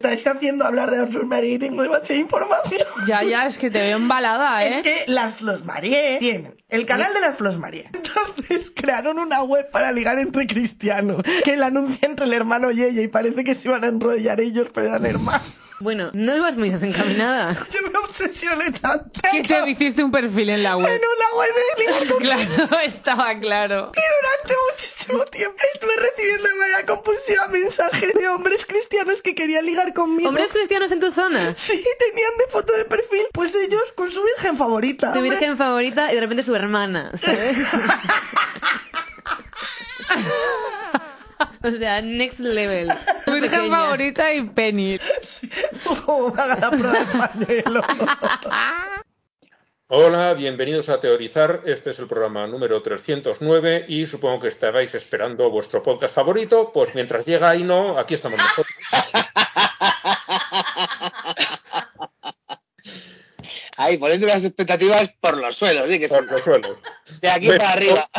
Estáis haciendo hablar de las Flores María y tengo demasiada información. Ya, ya, es que te veo embalada, ¿eh? Es que las Flos Marie tienen el canal de las Flos Marie. Entonces crearon una web para ligar entre cristianos, que la anuncia entre el hermano y ella y parece que se iban a enrollar ellos, pero eran hermanos. Bueno, no ibas muy desencaminada. Yo me obsesioné tanto. Que te hiciste un perfil en la web. En una web de ligar Claro, estaba claro. Y durante muchísimo tiempo estuve recibiendo de manera compulsiva mensajes de hombres cristianos que querían ligar conmigo. ¿Hombres cristianos en tu zona? Sí, tenían de foto de perfil, pues ellos con su virgen favorita. Tu virgen favorita y de repente su hermana, ¿sabes? o sea, next level. Tu virgen Pequeña. favorita y Penny. Como haga la prueba de pañuelo. Hola, bienvenidos a Teorizar. Este es el programa número 309 y supongo que estabais esperando vuestro podcast favorito. Pues mientras llega y no, aquí estamos nosotros. Ahí, poniendo las expectativas por los suelos, sí que sí. Por los suelos. De aquí Bueno, para arriba.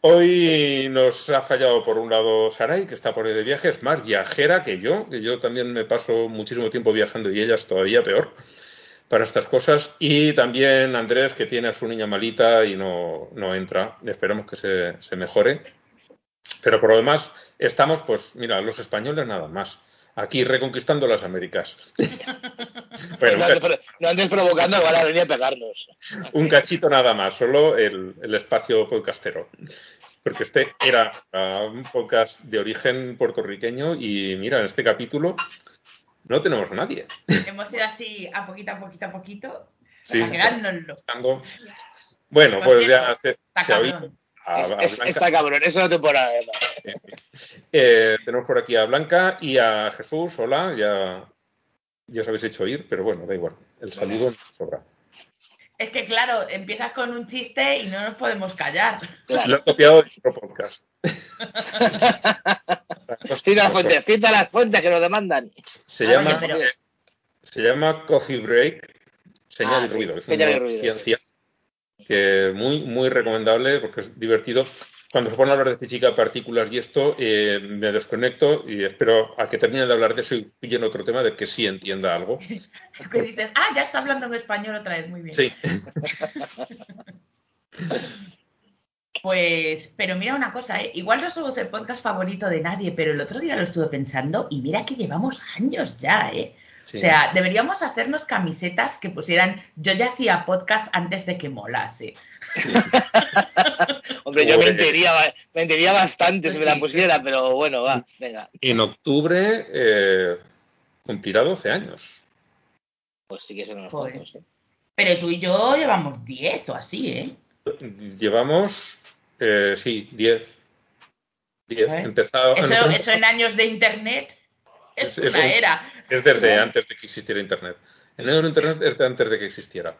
Hoy nos ha fallado por un lado Sarai, que está por ahí de viaje, es más viajera que yo, que yo también me paso muchísimo tiempo viajando y ella es todavía peor para estas cosas. Y también Andrés, que tiene a su niña malita y no, no entra. Esperemos que se, se mejore. Pero por lo demás, estamos, pues, mira, los españoles nada más. Aquí reconquistando las Américas. No, andes, no andes provocando igual a venir a pegarnos. un cachito nada más, solo el, el espacio podcastero. Porque este era un podcast de origen puertorriqueño y mira, en este capítulo no tenemos a nadie. Hemos ido así a poquito, a poquito, a poquito, Sí. quedárnoslo. Bueno, Por pues ya se, se ha oído. A- Es- a es- Blanca. está cabrón, eso no temporada además. Eh, tenemos por aquí a Blanca y a Jesús. Hola, ya, ya os habéis hecho oír, pero bueno, da igual. El saludo nos sobra. Es que claro, empiezas con un chiste y no nos podemos callar. Claro. Lo he copiado de otro podcast. Cita las fuentes, cita las fuentes que nos demandan. Se Ah, llama, pero- eh, se llama Coffee Break, señal Ah, y sí, ruido. Es señal y una ruido, ciencia que muy, muy recomendable porque es divertido. Cuando se pone a hablar de física, partículas y esto, eh, me desconecto y espero a que termine de hablar de eso y pillen otro tema de que sí entienda algo. Que dices, ah, ya está hablando en español otra vez, muy bien. Sí, Pues, pero mira una cosa, ¿eh? igual no somos el podcast favorito de nadie, pero el otro día lo estuve pensando y mira que llevamos años ya, ¿eh? Sí. O sea, deberíamos hacernos camisetas que pusieran yo ya hacía podcast antes de que molase. Hombre, yo ba- mentiría bastante si me la Sí. pusiera, pero bueno, va, venga. en octubre eh, cumplirá 12 años. Pues sí que son unos cuantos, ¿eh? Pero tú y yo llevamos 10 o así, ¿eh? Llevamos, eh, sí, 10. 10. ¿Eh? Empezado, Eso, empezamos- eso en años de internet es, Es- una es un- era. Es desde antes de que existiera Internet. De Internet es de antes de que existiera.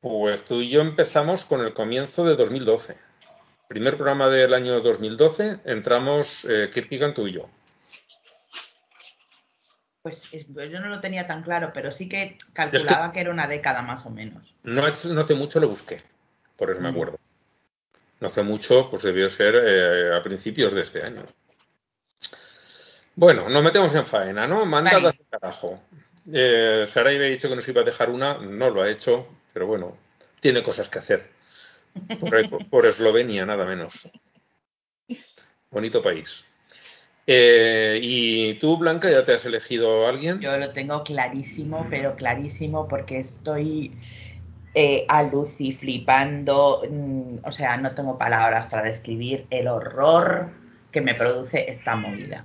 Pues tú y yo empezamos con el comienzo de 2012. Primer programa del año 2012, entramos eh, Kierkegaard, tú y yo. Pues es- yo no lo tenía tan claro, pero sí que calculaba que... era una década más o menos. No hace, no hace mucho lo busqué, por eso me Mm. acuerdo. No hace mucho, pues debió ser eh, a principios de este año. Bueno, nos metemos en faena, ¿no? Mandadas Vale. al carajo. Eh, Sarai me ha dicho que nos iba a dejar una, no lo ha hecho, pero bueno, tiene cosas que hacer. Por, ahí, por- por Eslovenia, nada menos. Bonito país. Eh, ¿Y tú, Blanca, ya te has elegido a alguien? Yo lo tengo clarísimo, pero clarísimo, porque estoy eh, aluci flipando. mm, o sea, no tengo palabras para describir el horror que me produce esta movida.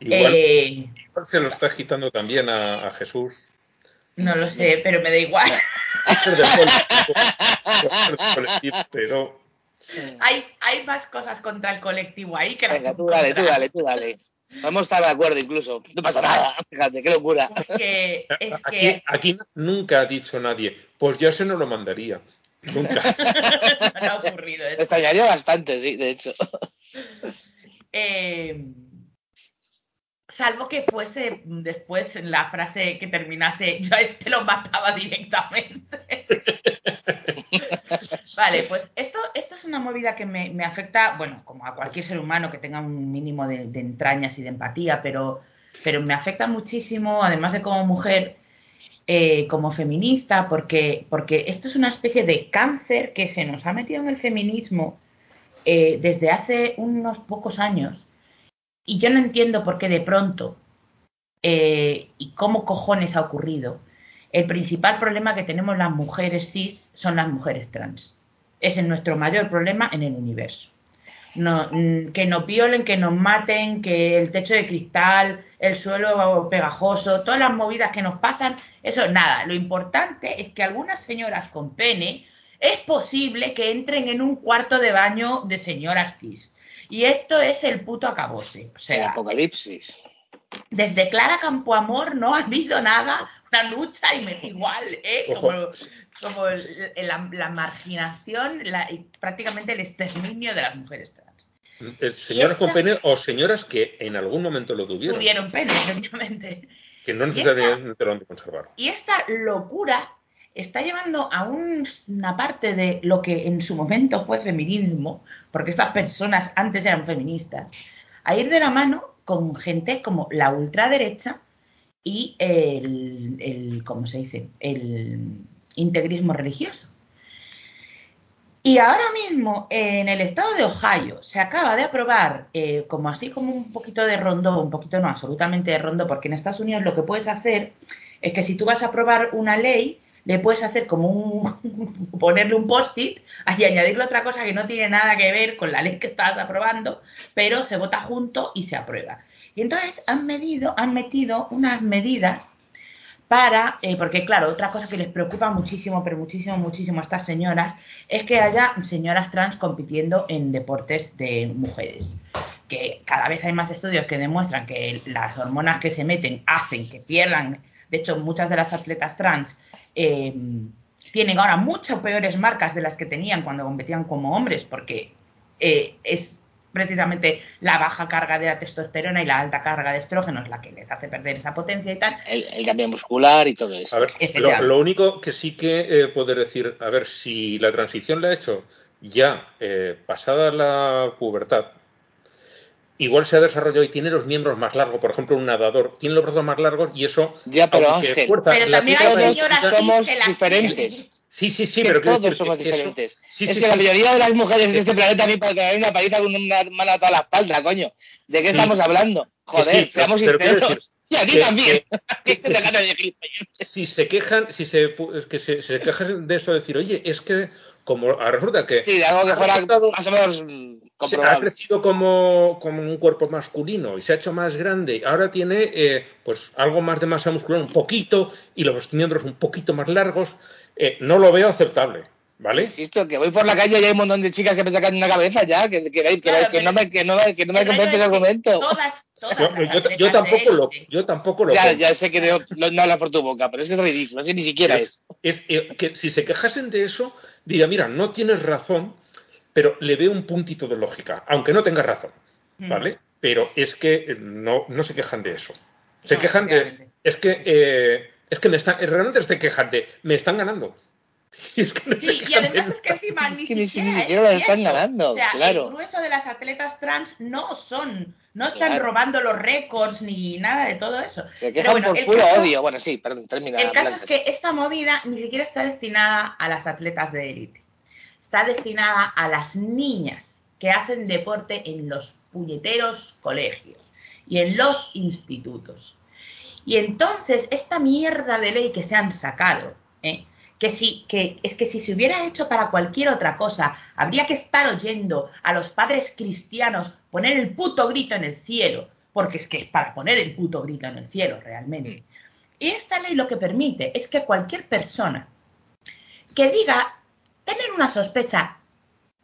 Igual, Eh, igual se lo está agitando también a, a Jesús. no lo sé, pero me da igual. Pero Hay, hay más cosas contra el colectivo ahí que Venga, tú dale, tú dale, tú dale. Vamos a estar de acuerdo incluso. No pasa nada, fíjate, qué locura. Es que, es aquí, que aquí nunca ha dicho nadie, pues ya se nos lo mandaría. Nunca. no ha ocurrido Me eso. extrañaría bastante, sí, de hecho. Eh, salvo que fuese después la frase que terminase, yo a este lo mataba directamente. vale, pues esto, esto es una movida que me, me afecta, bueno, como a cualquier ser humano que tenga un mínimo de, de entrañas y de empatía, pero pero me afecta muchísimo, además de como mujer, eh, como feminista, porque, porque esto es una especie de cáncer que se nos ha metido en el feminismo eh, desde hace unos pocos años. Y yo no entiendo por qué de pronto eh, y cómo cojones ha ocurrido. El principal problema que tenemos las mujeres cis son las mujeres trans. Es nuestro mayor problema en el universo. Mm, que nos violen, que nos maten, que el techo de cristal, el suelo pegajoso, todas las movidas que nos pasan, eso nada. Lo importante es que algunas señoras con pene es posible que entren en un cuarto de baño de señoras cis. Y esto es el puto acabose. O El sea, apocalipsis. desde Clara Campoamor no ha habido nada, una lucha y me da igual, ¿eh? Como, como el- la, la marginación la- y prácticamente el exterminio de las mujeres trans. Señoras esta- con pene o señoras que en algún momento lo tuvieron, Tuvieron pene, obviamente. que no Y esta- necesariamente lo han de conservar. Y esta locura está llevando a un- una parte de lo que en su momento fue feminismo, porque estas personas antes eran feministas, a ir de la mano con gente como la ultraderecha y el, el ¿cómo se dice? El integrismo religioso. Y ahora mismo en el estado de Ohio se acaba de aprobar, eh, como así como un poquito de rondo, un poquito no, absolutamente de rondo, porque en Estados Unidos lo que puedes hacer es que si tú vas a aprobar una ley, le puedes hacer como un, ponerle un post-it y añadirle otra cosa que no tiene nada que ver con la ley que estabas aprobando, pero se vota junto y se aprueba. Y entonces han medido, han metido unas medidas para, eh, porque claro, otra cosa que les preocupa muchísimo, pero muchísimo, muchísimo a estas señoras, es que haya señoras trans compitiendo en deportes de mujeres. Que cada vez hay más estudios que demuestran que las hormonas que se meten hacen que pierdan. De hecho, muchas de las atletas trans eh, tienen ahora mucho peores marcas de las que tenían cuando competían como hombres, porque eh, es precisamente la baja carga de la testosterona y la alta carga de estrógenos la que les hace perder esa potencia y tal. El, el cambio muscular y todo eso. A ver, lo, Efectivamente. lo único que sí que eh, poder decir, a ver, si la transición la ha hecho ya eh, pasada la pubertad, igual se ha desarrollado y tiene los miembros más largos, por ejemplo, un nadador tiene los brazos más largos y eso. Ya, pero Ángel, fuerza Pero también hay señoras somos diferentes. Sí, sí, sí, que pero todos decir somos que eso- diferentes. Sí, es sí, que sí. la mayoría de las mujeres de este planeta a mí para caer una paliza con una mano a toda la espalda, coño. ¿De qué Sí. estamos hablando? Joder, pero- seamos pero sinceros. Y a ti que- también. que- Que si se quejan, si se, que se, se quejan de eso, decir, oye, es que como ahora resulta que Sí, de algo que ha fuera resultado- más o menos se ha comprobable. crecido como, como un cuerpo masculino y se ha hecho más grande, ahora tiene eh, pues algo más de masa muscular, un poquito, y los miembros un poquito más largos, eh, no lo veo aceptable, ¿vale? Insisto, que voy por la calle y hay un montón de chicas que me sacan una cabeza ya, que, que, que, Claro, que no me, que no, me- que no me convence es ese argumento. Todas, todas Yo, tampoco lo, yo tampoco lo Ya, compro. ya sé que no, no, habla por tu boca, pero es que es ridículo, es que ni siquiera es. Es, eh, que si se quejasen de eso, diría, mira, no tienes razón, pero le veo un puntito de lógica, aunque no tengas razón, Mm. ¿vale? Pero es que eh, no, no se quejan de eso. Se No, quejan de... Es que, eh, es que me están, realmente se quejan de, me están ganando. Y es que no se Sí, y además es que encima ni, Es que ni- siquiera, ni es siquiera las están ganando, O sea, claro. el grueso de las atletas trans no son, no están Claro. robando los récords ni nada de todo eso. Se Pero quejan bueno, por el puro caso- odio. Bueno, sí, perdón, termina. El caso es que esta movida ni siquiera está destinada a las atletas de élite. Está destinada a las niñas que hacen deporte en los puñeteros colegios y en los institutos. Y entonces, esta mierda de ley que se han sacado, ¿eh? Que, si, que es que si se hubiera hecho para cualquier otra cosa, habría que estar oyendo a los padres cristianos poner el puto grito en el cielo, porque es que es para poner el puto grito en el cielo realmente. Y esta ley lo que permite es que cualquier persona que diga tener una sospecha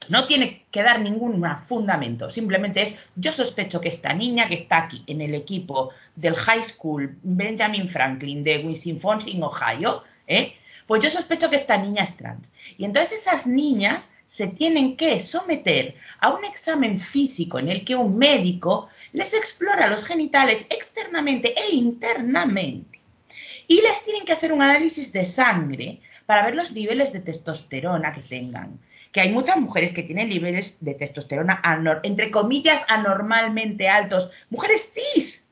no tiene que dar ningún fundamento, simplemente es yo sospecho que esta niña que está aquí en el equipo del High School Benjamin Franklin de Wisconsin, Ohio, ¿eh? Pues yo sospecho que esta niña es trans. Y entonces esas niñas se tienen que someter a un examen físico en el que un médico les explora los genitales externamente e internamente. Y les tienen que hacer un análisis de sangre para ver los niveles de testosterona que tengan. Que hay muchas mujeres que tienen niveles de testosterona, entre comillas, anormalmente altos. Mujeres cis.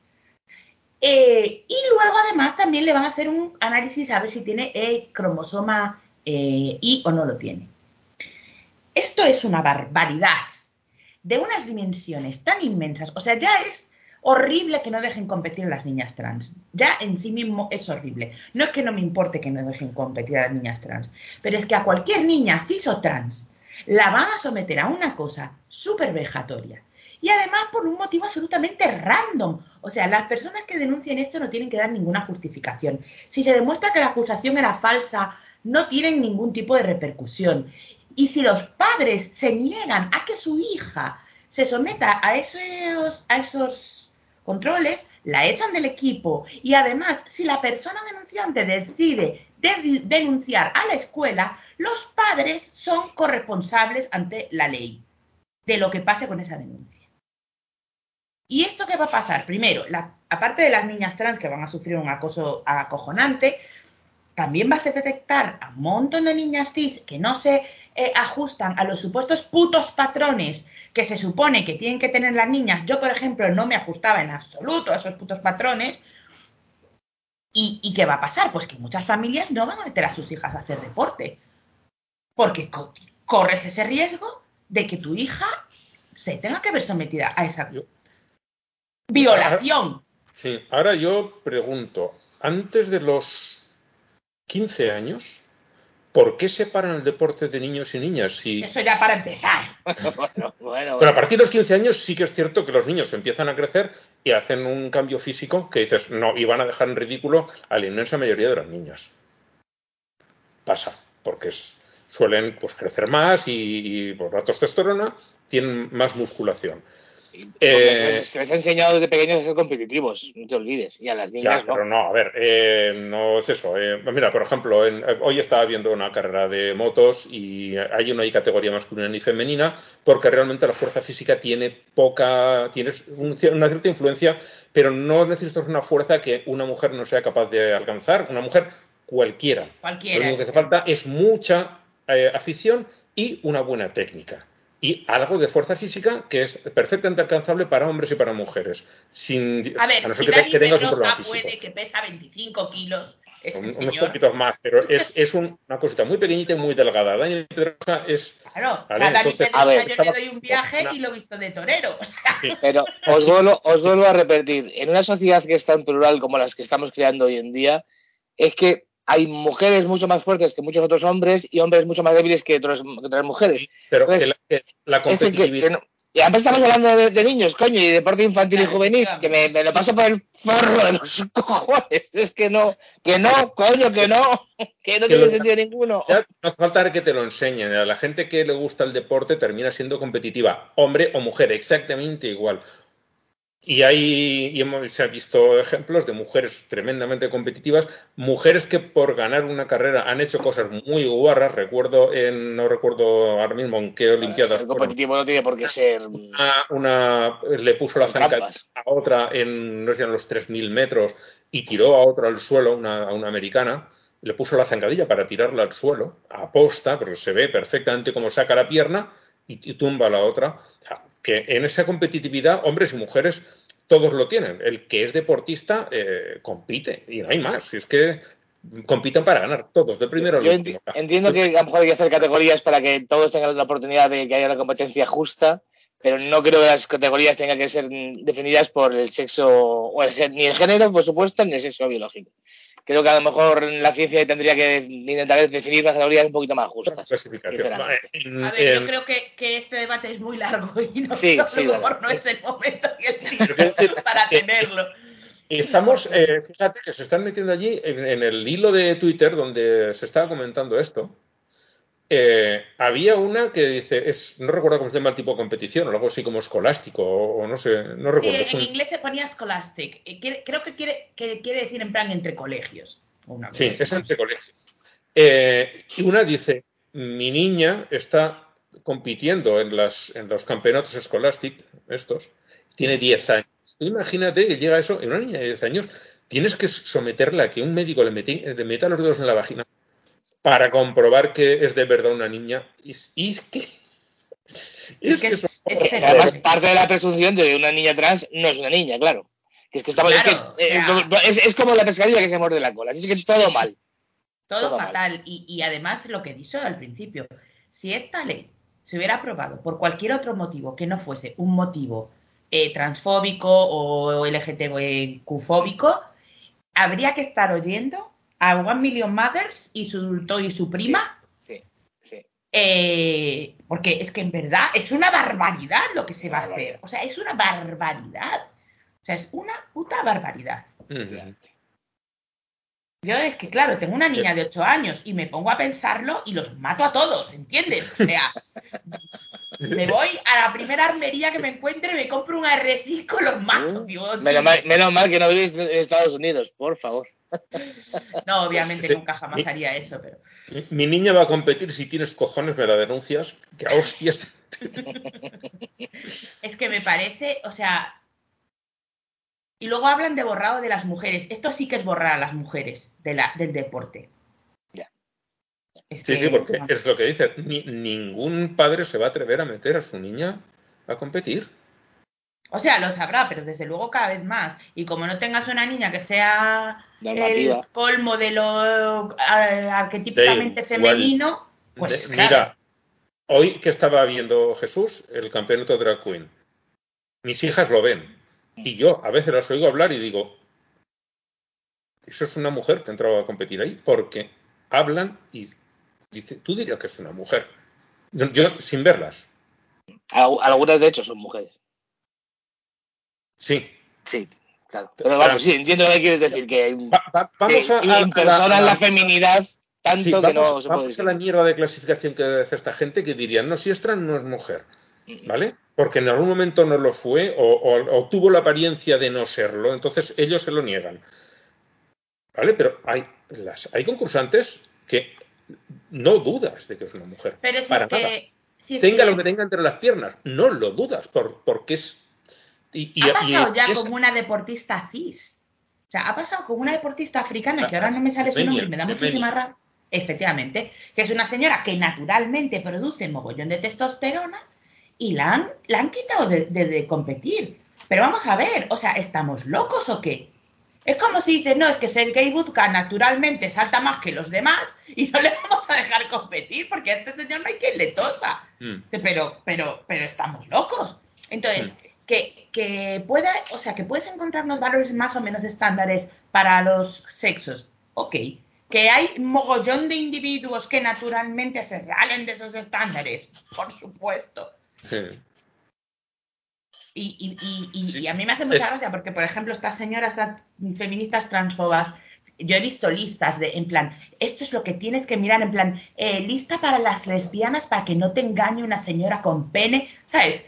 Eh, y luego además también le van a hacer un análisis a ver si tiene el cromosoma eh, Y o no lo tiene. Esto es una barbaridad de unas dimensiones tan inmensas. O sea, ya es horrible que no dejen competir a las niñas trans. Ya en sí mismo es horrible. No es que no me importe que no dejen competir a las niñas trans, pero es que a cualquier niña cis o trans la van a someter a una cosa súper vejatoria. Y además por un motivo absolutamente random. O sea, las personas que denuncien esto no tienen que dar ninguna justificación. Si se demuestra que la acusación era falsa, no tienen ningún tipo de repercusión. Y si los padres se niegan a que su hija se someta a esos, a esos controles, la echan del equipo. Y además, si la persona denunciante decide de- denunciar a la escuela, los padres son corresponsables ante la ley de lo que pase con esa denuncia. ¿Y esto qué va a pasar? Primero, aparte de las niñas trans que van a sufrir un acoso acojonante, también va a detectar a un montón de niñas cis que no se eh, ajustan a los supuestos putos patrones que se supone que tienen que tener las niñas. Yo, por ejemplo, no me ajustaba en absoluto a esos putos patrones. ¿Y, qué va a pasar? Pues que muchas familias no van a meter a sus hijas a hacer deporte. Porque co- corres ese riesgo de que tu hija se tenga que ver sometida a esa violación. Sí, ahora yo pregunto, antes de los 15 años, ¿por qué separan el deporte de niños y niñas? Si, Eso ya para empezar. bueno, bueno, Pero a partir de los 15 años sí que es cierto que los niños empiezan a crecer y hacen un cambio físico que dices, no, y van a dejar en ridículo a la inmensa mayoría de las niñas. Pasa, porque es- suelen pues, crecer más y, y por la testosterona tienen más musculación. Eh, se, les, ha enseñado desde pequeños a ser competitivos, no te olvides. Y a las Ya, niñas no. pero no, a ver, eh, no es eso. eh. Mira, por ejemplo, en- eh, hoy estaba viendo una carrera de motos y hay una categoría masculina y femenina porque realmente la fuerza física tiene poca, tiene una cierta influencia, pero no necesitas una fuerza que una mujer no sea capaz de alcanzar, una mujer cualquiera. Cualquiera. Lo único que hace falta es mucha eh, afición y una buena técnica. Y algo de fuerza física que es perfectamente alcanzable para hombres y para mujeres. Sin, A ver, no ser si que, te- Dani que tengas un Pedrosa problema físico. puede, que pesa 25 kilos, ese Un- unos señor. poquitos más, pero es, es un- una cosita muy pequeñita y muy delgada. Dani Pedrosa es. Claro, Vale, a Dani entonces, Pedrosa a ver, yo estaba- le doy un viaje y lo he visto de torero. O sea, Sí, Pero os vuelvo, os vuelvo a repetir, en una sociedad que es tan plural como las que estamos creando hoy en día, es que hay mujeres mucho más fuertes que muchos otros hombres y hombres mucho más débiles que otras, que otras mujeres. pero Entonces, que la, que la Es que- que- competitividad. no- Y además estamos hablando de, de niños, coño, y deporte infantil y juvenil, que me, me lo paso por el forro de los cojones. Es que no, que no, coño, que no, que no Que tiene lo- sentido ninguno. Ya no hace falta que te lo enseñen. A la gente que le gusta el deporte termina siendo competitiva, hombre o mujer, exactamente igual. Y hay, y hemos, se ha visto ejemplos de mujeres tremendamente competitivas, mujeres que por ganar una carrera han hecho cosas muy guarras. Recuerdo en, no recuerdo ahora mismo en qué Olimpiadas fueron. competitivo no tiene por qué ser. Una, una- le puso la trampas. a otra en, no sé, en los 3.000 metros y tiró a otra al suelo, una, a una americana, le puso la zancadilla para tirarla al suelo, a posta, porque se ve perfectamente cómo saca la pierna y, y tumba a la otra. O sea, que en esa competitividad, hombres y mujeres, todos lo tienen. El que es deportista eh, compite y no hay más. Si es que compiten para ganar, todos, de primero Yo último. enti- entiendo que a lo mejor hay que hacer categorías para que todos tengan la oportunidad de que haya una competencia justa, pero no creo que las categorías tengan que ser definidas por el sexo o el ni el género, por supuesto, ni el sexo biológico. Creo que a lo mejor la ciencia tendría que intentar definir las categorías un poquito más justas. clasificación. a ver, yo en- creo que, que este debate es muy largo y no, Sí, no, sí, a lo mejor verdad. no es el momento el para tenerlo. Estamos, eh, fíjate que se están metiendo allí en, en el hilo de Twitter donde se estaba comentando esto. Eh, había una que dice, es, no recuerdo cómo se llama el tipo de competición, o algo así como escolástico, o, o no sé, no recuerdo. en un- inglés se ponía scholastic. quiere- creo que quiere, que quiere decir en plan entre colegios. Una sí, es entre colegios. Eh, y una dice, mi niña está compitiendo en, las, en los campeonatos escolásticos, estos, tiene 10 años. Imagínate que llega eso, en una niña de 10 años, tienes que someterla a que un médico le, meti- le meta los dedos en la vagina para comprobar que es de verdad una niña. Y, es- y es que... Es que es- es Que terrible. además, parte de la presunción de una niña trans no es una niña, claro. Que es que estamos, es, que, Claro, o eh, sea- es, es como la pescadilla que se muerde la cola. Así que todo mal. Todo, Todo mal. fatal. Y, y además lo que he dicho al principio, si esta ley se hubiera aprobado por cualquier otro motivo que no fuese un motivo eh, transfóbico o LGTBQ-fóbico, habría que estar oyendo a One Million Mothers y su, y su prima, Sí, sí. eh, porque es que en verdad es una barbaridad lo que se va a hacer. O sea, es una barbaridad. O sea, es una puta barbaridad. Yo es que, claro, tengo una niña de 8 años y me pongo a pensarlo y los mato a todos, ¿entiendes? O sea, me voy a la primera armería que me encuentre, me compro un R5, los mato. Uh, Digo, Menos mal, menos mal que no vivís en Estados Unidos, por favor. No, obviamente Sí. nunca jamás haría eso, pero... Mi, mi niña va a competir, si tienes cojones me la denuncias. Que a hostias. Es que me parece, o sea... Y luego hablan de borrado de las mujeres. Esto sí que es borrar a las mujeres de la, del deporte. Ya. Es Sí, que- sí, porque es lo que dice. Ni- ningún padre se va a atrever a meter a su niña a competir. O sea, lo sabrá, pero desde luego cada vez más. Y como no tengas una niña que sea Normativa. el colmo de lo arquetípicamente femenino, pues De- claro. Mira, hoy que estaba viendo Jesús, el campeonato drag queen, mis hijas lo ven. Y yo a veces las oigo hablar y digo, eso es una mujer que ha entrado a competir ahí, porque hablan y dice, tú dirías que es una mujer. Yo, yo, sin verlas, Al- Algunas, de hecho, son mujeres. sí. Sí, claro. Pero vamos, sí, entiendo lo que quieres decir, que, Va- va- vamos que a, a- a impersonan la- la, feminidad tanto Sí, que no se puede vamos a la mierda de clasificación que hace esta gente que dirían, no, si esta no es mujer. ¿vale? Porque en algún momento no lo fue o, o- o tuvo la apariencia de no serlo, entonces ellos se lo niegan. ¿Vale? Pero hay, las, hay concursantes que no dudas de que es una mujer. Pero si para es nada. que... si es Tenga que lo que tenga entre las piernas, no lo dudas, por, porque es... Y, y- ha y- pasado ya es- como una deportista cis. O sea, ha pasado como una deportista africana, que Ah, ahora no me sale su nombre me da muchísima rabia. Efectivamente, que es una señora que naturalmente produce mogollón de testosterona y la han, la han quitado de, de- de competir. Pero vamos a ver, o sea, ¿estamos locos o qué? Es como si dices, no, es que Sergei Budka naturalmente salta más que los demás y no le vamos a dejar competir porque a este señor no hay quien le tosa. Mm. Pero, pero, pero estamos locos. Entonces, que, que pueda, o sea, que puedes encontrar unos valores más o menos estándares para los sexos. Ok. Que hay mogollón de individuos que naturalmente se salen de esos estándares. Por supuesto. Sí. Y, y, y, y- Sí. y a mí me hace mucha Es- gracia porque, por ejemplo, estas señoras estas feministas transfobas, yo he visto listas de, en plan, esto es lo que tienes que mirar, en plan, eh, lista para las lesbianas para que no te engañe una señora con pene, ¿sabes?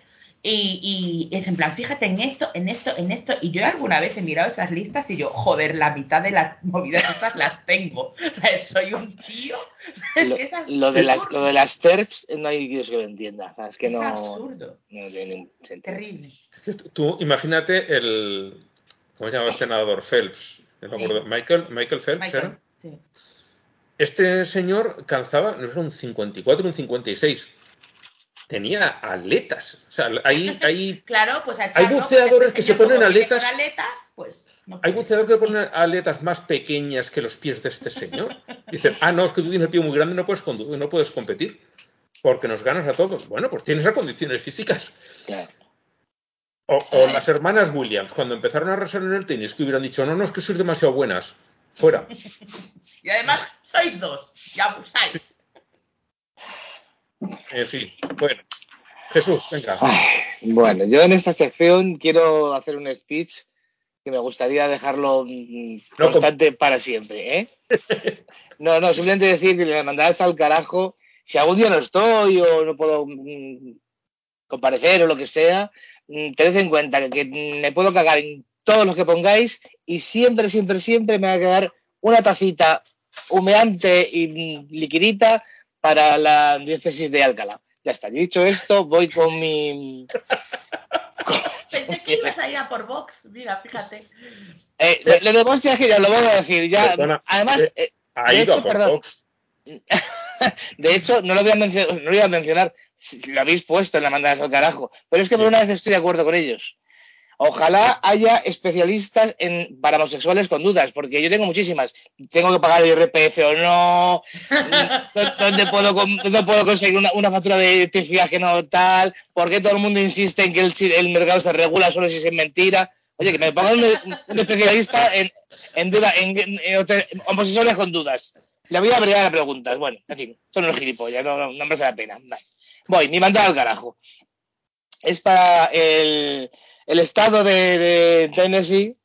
Y, y es en plan, fíjate en esto, en esto, en esto. Y yo alguna vez he mirado esas listas y yo, joder, la mitad de las movidas estas las tengo. ¿Sabes? Soy un tío. Lo, de las, lo de las TERFs no hay Dios que lo entienda. O sea, Es que Es no, absurdo. no tiene ningún sentido. Terrible. Tú, imagínate el... ¿Cómo se llama este nadador? Phelps. No me Sí. acuerdo. Michael, Michael Phelps Michael, era. sí. Este señor calzaba, no era un 54, un 56. Tenía aletas. O sea, hay, hay, Claro, pues a Hay echarlo, buceadores pues que se ponen aletas. pues no hay buceadores que ponen aletas más pequeñas que los pies de este señor. Dicen, ah, no, es que tú tienes el pie muy grande no puedes, condu- no puedes competir. Porque nos ganas a todos. Bueno, pues tienes las condiciones físicas. Claro. O, o las hermanas Williams, cuando empezaron a arrasar en el tenis, que hubieran dicho, no, no, es que sois demasiado buenas. Fuera. Y además sois dos y abusáis. En fin, bueno. Jesús, venga. Ay, bueno, yo en esta sección quiero hacer un speech que me gustaría dejarlo mm, No, constante para siempre, ¿eh? No, no, simplemente decir que le mandarás al carajo. Si algún día no estoy o no puedo mm, comparecer o lo que sea, mm, tened en cuenta que, que me puedo cagar en todos los que pongáis y siempre, siempre, siempre me va a quedar una tacita humeante y mm, liquidita para la diócesis de Alcalá. Ya está, dicho esto, voy con mi... Pensé que ibas a ir a por Vox. Mira, fíjate. Eh, lo, lo de Vox ya es que ya lo voy a decir. Ya, Perdona, además, eh, eh, Ha de ido hecho, a por perdón. Vox. de hecho, no lo voy a mencionar, no lo iba a mencionar, lo habéis puesto en la mandadas al carajo, pero es que por una vez estoy de acuerdo con ellos. Ojalá haya especialistas en, para homosexuales con dudas, porque yo tengo muchísimas. ¿Tengo que pagar el IRPF o no? ¿Dónde puedo, conseguir una, factura de electricidad que no tal? ¿Por qué todo el mundo insiste en que el, mercado se regula solo si es mentira? Oye, que me pongan un, especialista en, en duda, en, homosexuales con dudas. Le voy a abrir a preguntas. Bueno, en fin, son unos gilipollas, no, no, no merece la pena. Voy, mi mandada al carajo. Es para el, el estado de, Tennessee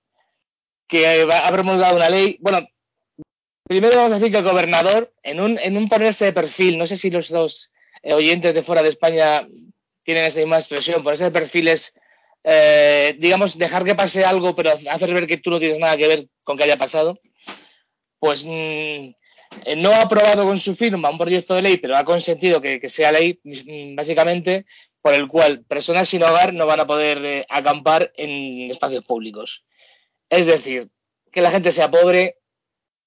que va- ha promulgado una ley. Bueno, primero vamos a decir que el gobernador, en un, en un ponerse de perfil, no sé si los, los eh, oyentes de fuera de España tienen esa misma expresión, ponerse de perfil es, eh, digamos, dejar que pase algo, pero hacer ver que tú no tienes nada que ver con que haya pasado, pues mm, eh, no ha aprobado con su firma un proyecto de ley, pero ha consentido que, que sea ley, mm, básicamente, por el cual personas sin hogar no van a poder eh, acampar en espacios públicos. Es decir, que la gente sea pobre,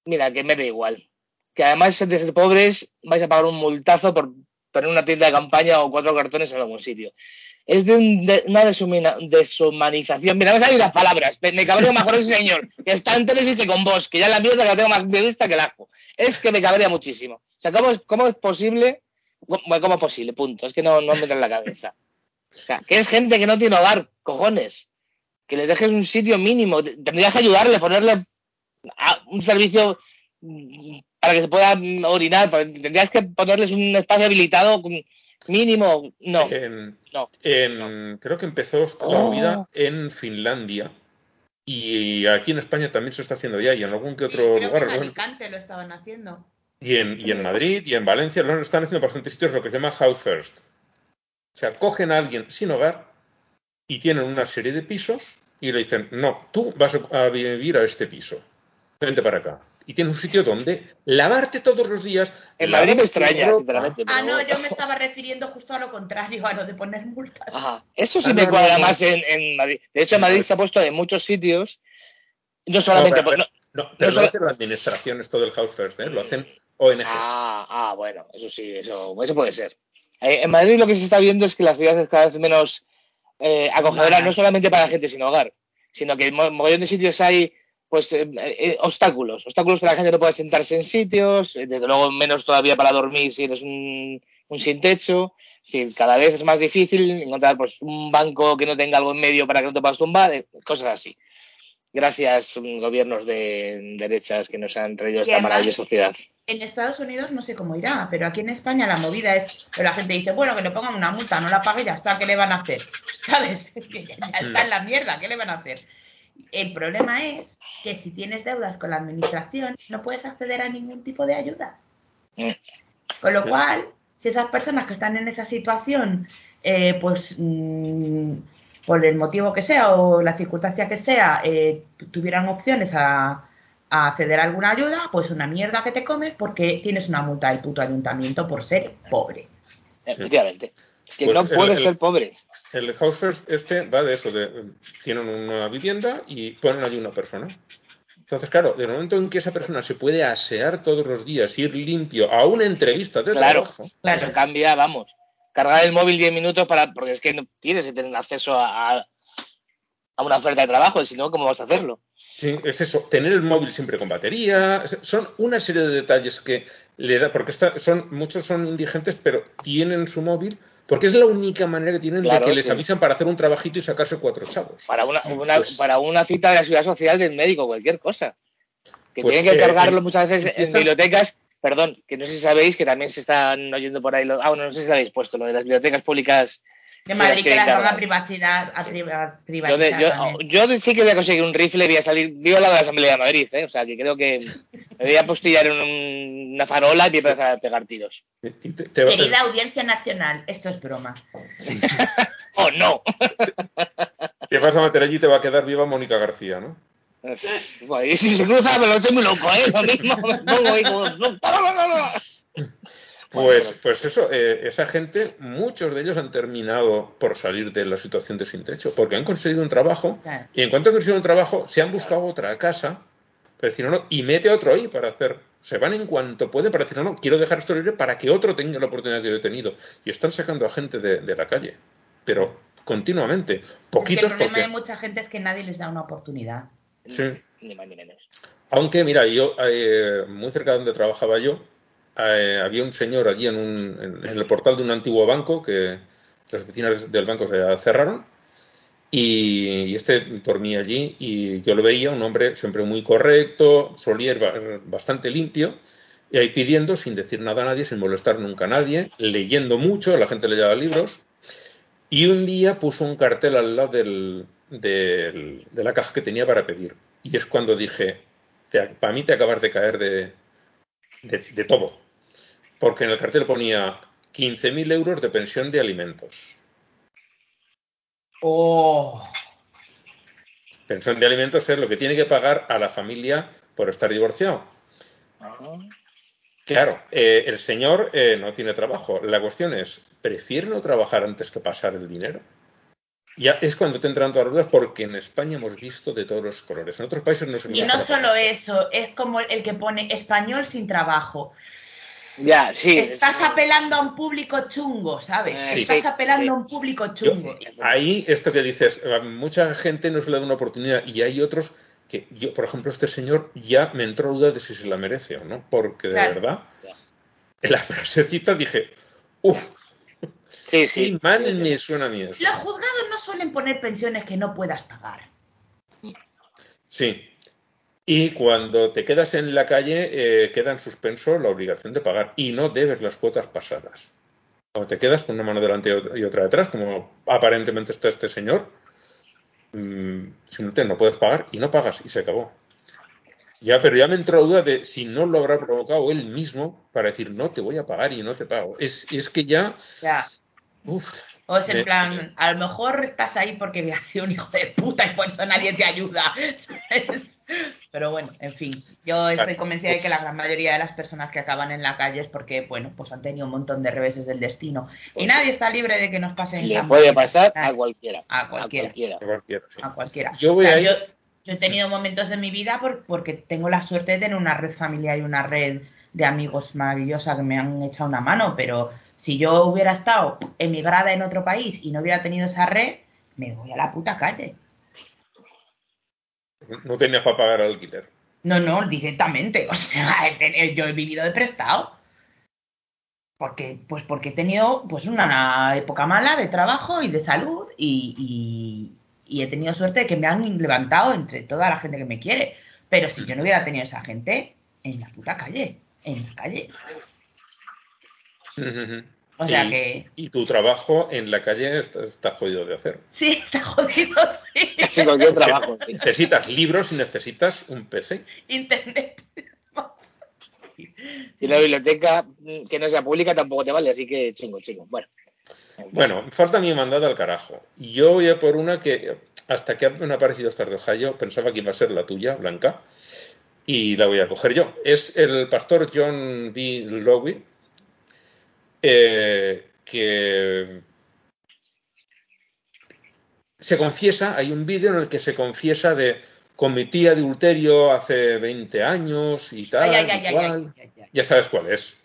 mira, que me da igual. Que además de ser pobres vais a pagar un multazo por poner una tienda de campaña o cuatro cartones en algún sitio. Es de, un- de una deshumina- deshumanización. Mira, me salen las palabras. Me, cabreo con ese señor que está en Tennessee que con vos, que ya la mierda que la tengo más vista que el ajo. Es que me cabrea muchísimo. O sea, ¿cómo, es- cómo es posible? Bueno, ¿cómo es posible? Punto. Es que no, no me entra en la cabeza. O sea, que es gente que no tiene hogar, cojones. Que les dejes un sitio mínimo. Te- Tendrías que ayudarle, ponerle a- un servicio mm, para que se pueda orinar. pero Tendrías que ponerles un espacio habilitado mínimo. No, En, no. en- Creo que empezó esta Oh. movida en Finlandia y aquí en España también se está haciendo ya y en algún que Sí, otro creo que lugar. en ¿no? Alicante lo estaban haciendo. Y en, y en Madrid y en Valencia lo están haciendo por bastantes sitios lo que se llama house first. O sea, cogen a alguien sin hogar y tienen una serie de pisos y le dicen, no, tú vas a vivir a este piso. Vente para acá. Y tienes un sitio donde lavarte todos los días. En Madrid me extraña, sinceramente. Ah, pero- no, yo me estaba refiriendo justo a lo contrario, a lo de poner multas. Ajá. Eso sí Ah, me no, cuadra no, no. más en, en Madrid. De hecho, en Madrid se ha puesto en muchos sitios, no solamente No, pero- por- no- No, pero No lo solo- hace la administración esto del house first, ¿eh? lo hacen ONGs. Ah, ah, bueno, eso sí, eso, eso puede ser. Eh, en Madrid lo que se está viendo es que la ciudad es cada vez menos eh, acogedora, no solamente para la gente sin hogar, sino que en mo- mogollón de sitios hay pues eh, eh, obstáculos, obstáculos para la gente no puede sentarse en sitios, desde luego menos todavía para dormir si eres un, un sin techo, es decir, cada vez es más difícil encontrar pues un banco que no tenga algo en medio para que no te puedas tumbar, cosas así. Gracias, mm, gobiernos de derechas que nos han traído Y esta además- maravillosa sociedad. En Estados Unidos no sé cómo irá, pero aquí en España la movida es que la gente dice, bueno, que le pongan una multa, no la pague y ya está, ¿qué le van a hacer? ¿Sabes? Que ya, ya está en la mierda, ¿qué le van a hacer? El problema es que si tienes deudas con la administración, no puedes acceder a ningún tipo de ayuda. Mm. Con lo Sí. cual, si esas personas que están en esa situación, eh, pues mm, por el motivo que sea o la circunstancia que sea, eh, tuvieran opciones a, a acceder a alguna ayuda, pues una mierda que te comes porque tienes una multa del puto ayuntamiento por ser pobre. Efectivamente. Que Pues no el- puede el- ser pobre. El house first este va de eso, de tienen una vivienda y ponen allí una persona. Entonces, claro, del momento en que esa persona se puede asear todos los días, ir limpio a una entrevista de Claro. trabajo, Claro. Eso cambia, vamos. Cargar el móvil 10 minutos para. Porque es que no tienes que tener acceso a, a- a una oferta de trabajo, si no, ¿cómo vas a hacerlo? Sí, es eso, tener el móvil siempre con batería, son una serie de detalles que le da, porque está- son, muchos son indigentes, pero tienen su móvil, porque es la única manera que tienen Claro, de que les sí. avisan para hacer un trabajito y sacarse cuatro chavos. Para una, una- Pues- para una cita de la seguridad social del médico, cualquier cosa. Que Pues, tienen que eh, cargarlo muchas veces en bibliotecas. Perdón, que no sé si sabéis que también se están oyendo por ahí. Lo, ah, bueno, no sé si lo habéis puesto, lo de las bibliotecas públicas. De Madrid que las van a privacidad, a priva- Yo, de- yo, también. yo sí que voy a conseguir un rifle y voy a salir. Vivo al lado de la Asamblea de Madrid, ¿eh? O sea, que creo que me voy a postillar en un- una farola y voy a empezar a pegar tiros. Y te- te va- Querida Audiencia Nacional, esto es broma. ¡Oh, no! te vas a meter allí y te va a quedar viva Mónica García, ¿no? Joder, y si se cruza, me lo estoy muy loco, ¿eh? Lo mismo me pongo ahí como... Pues, Bueno, pues eso, eh, esa gente, muchos de ellos han terminado por salir de la situación de sin techo, porque han conseguido un trabajo, Claro. y en cuanto han conseguido un trabajo, se han buscado otra casa, para decir, no, no, y mete a otro ahí para hacer, se van en cuanto pueden para decir, no, no, quiero dejar esto libre para que otro tenga la oportunidad que yo he tenido, y están sacando a gente de, de la calle, pero continuamente. Es que Poquitos el problema porque... de mucha gente es que nadie les da una oportunidad. Sí. Ni más ni menos. Aunque, mira, yo, eh, muy cerca de donde trabajaba yo, eh, había un señor allí en, un- en- el portal de un antiguo banco que las oficinas del banco se cerraron y, este dormía allí y yo lo veía, un hombre siempre muy correcto, solía bastante limpio y ahí pidiendo sin decir nada a nadie, sin molestar nunca a nadie, leyendo mucho, la gente le llevaba libros y un día puso un cartel al lado del- de la caja que tenía para pedir y es cuando dije, para mí te acabas de caer de, de todo. Porque en el cartel ponía 15.000 euros de pensión de alimentos. ¡Oh! Pensión de alimentos es lo que tiene que pagar a la familia por estar divorciado. Ah, Claro, eh, el señor eh, no tiene trabajo. La cuestión es, ¿prefiere no trabajar antes que pasar el dinero? Ya es cuando te entran todas las dudas porque en España hemos visto de todos los colores. En otros países no se Y no solo eso, es como el que pone español sin trabajo. Ya, sí. Estás es- apelando a un público chungo, ¿sabes? Sí. Estás Sí, apelando sí. a un público Yo- chungo. Ahí, esto que dices, a mucha gente no se le da una oportunidad y hay otros que yo, por ejemplo, este señor ya me entró duda de si se la merece o no, porque de Claro. verdad, en la frasecita dije, uff, Sí, sí. qué mal me suena a mí eso. Los juzgados no suelen poner pensiones que no puedas pagar. Sí. Y cuando te quedas en la calle, eh, queda en suspenso la obligación de pagar y no debes las cuotas pasadas. Cuando te quedas con una mano delante y otra- detrás, como aparentemente está este señor, mm, simplemente no puedes pagar y no pagas y se acabó. Ya, pero ya me entró duda de si no lo habrá provocado él mismo para decir no te voy a pagar y no te pago. Es, es que ya, Ya. O es en Me- plan, a lo mejor estás ahí porque has sido un hijo de puta y por eso nadie te ayuda. ¿sabes? Pero bueno, en fin, yo estoy convencida de que la gran mayoría de las personas que acaban en la calle es porque, bueno, pues han tenido un montón de reveses del destino. Y Pues nadie está libre de que nos pasen Le puede pasar a cualquiera. A cualquiera. cualquiera, sí. a cualquiera. Yo voy O sea, a ir- yo, yo he tenido momentos de mi vida por- porque tengo la suerte de tener una red familiar y una red de amigos maravillosa que me han echado una mano, pero si yo hubiera estado emigrada en otro país y no hubiera tenido esa red, me voy a la puta calle. No tenías para pagar el alquiler. No, no, directamente. O sea, he tenido- yo he vivido de prestado. Porque, pues porque he tenido pues una época mala de trabajo y de salud y, y- y he tenido suerte de que me han levantado entre toda la gente que me quiere. Pero si yo no hubiera tenido esa gente, en la puta calle, en la calle. O sea y, que y tu trabajo en la calle está, está jodido de hacer. sí, está jodido, sí. Casi cualquier trabajo. sí. Necesitas libros y necesitas un PC. Internet. Y la biblioteca que no sea pública tampoco te vale, así que chingo, chingo. Bueno. Bueno, falta mi mandada al carajo. Yo voy a por una que hasta que han aparecido estas de Ohio pensaba que iba a ser la tuya, Blanca, y la voy a coger yo. Es el pastor John B. Lowy, eh, que se confiesa, hay un vídeo en el que se confiesa de cometí adulterio hace 20 años y tal. Ay, ay, ay. Ya sabes cuál es.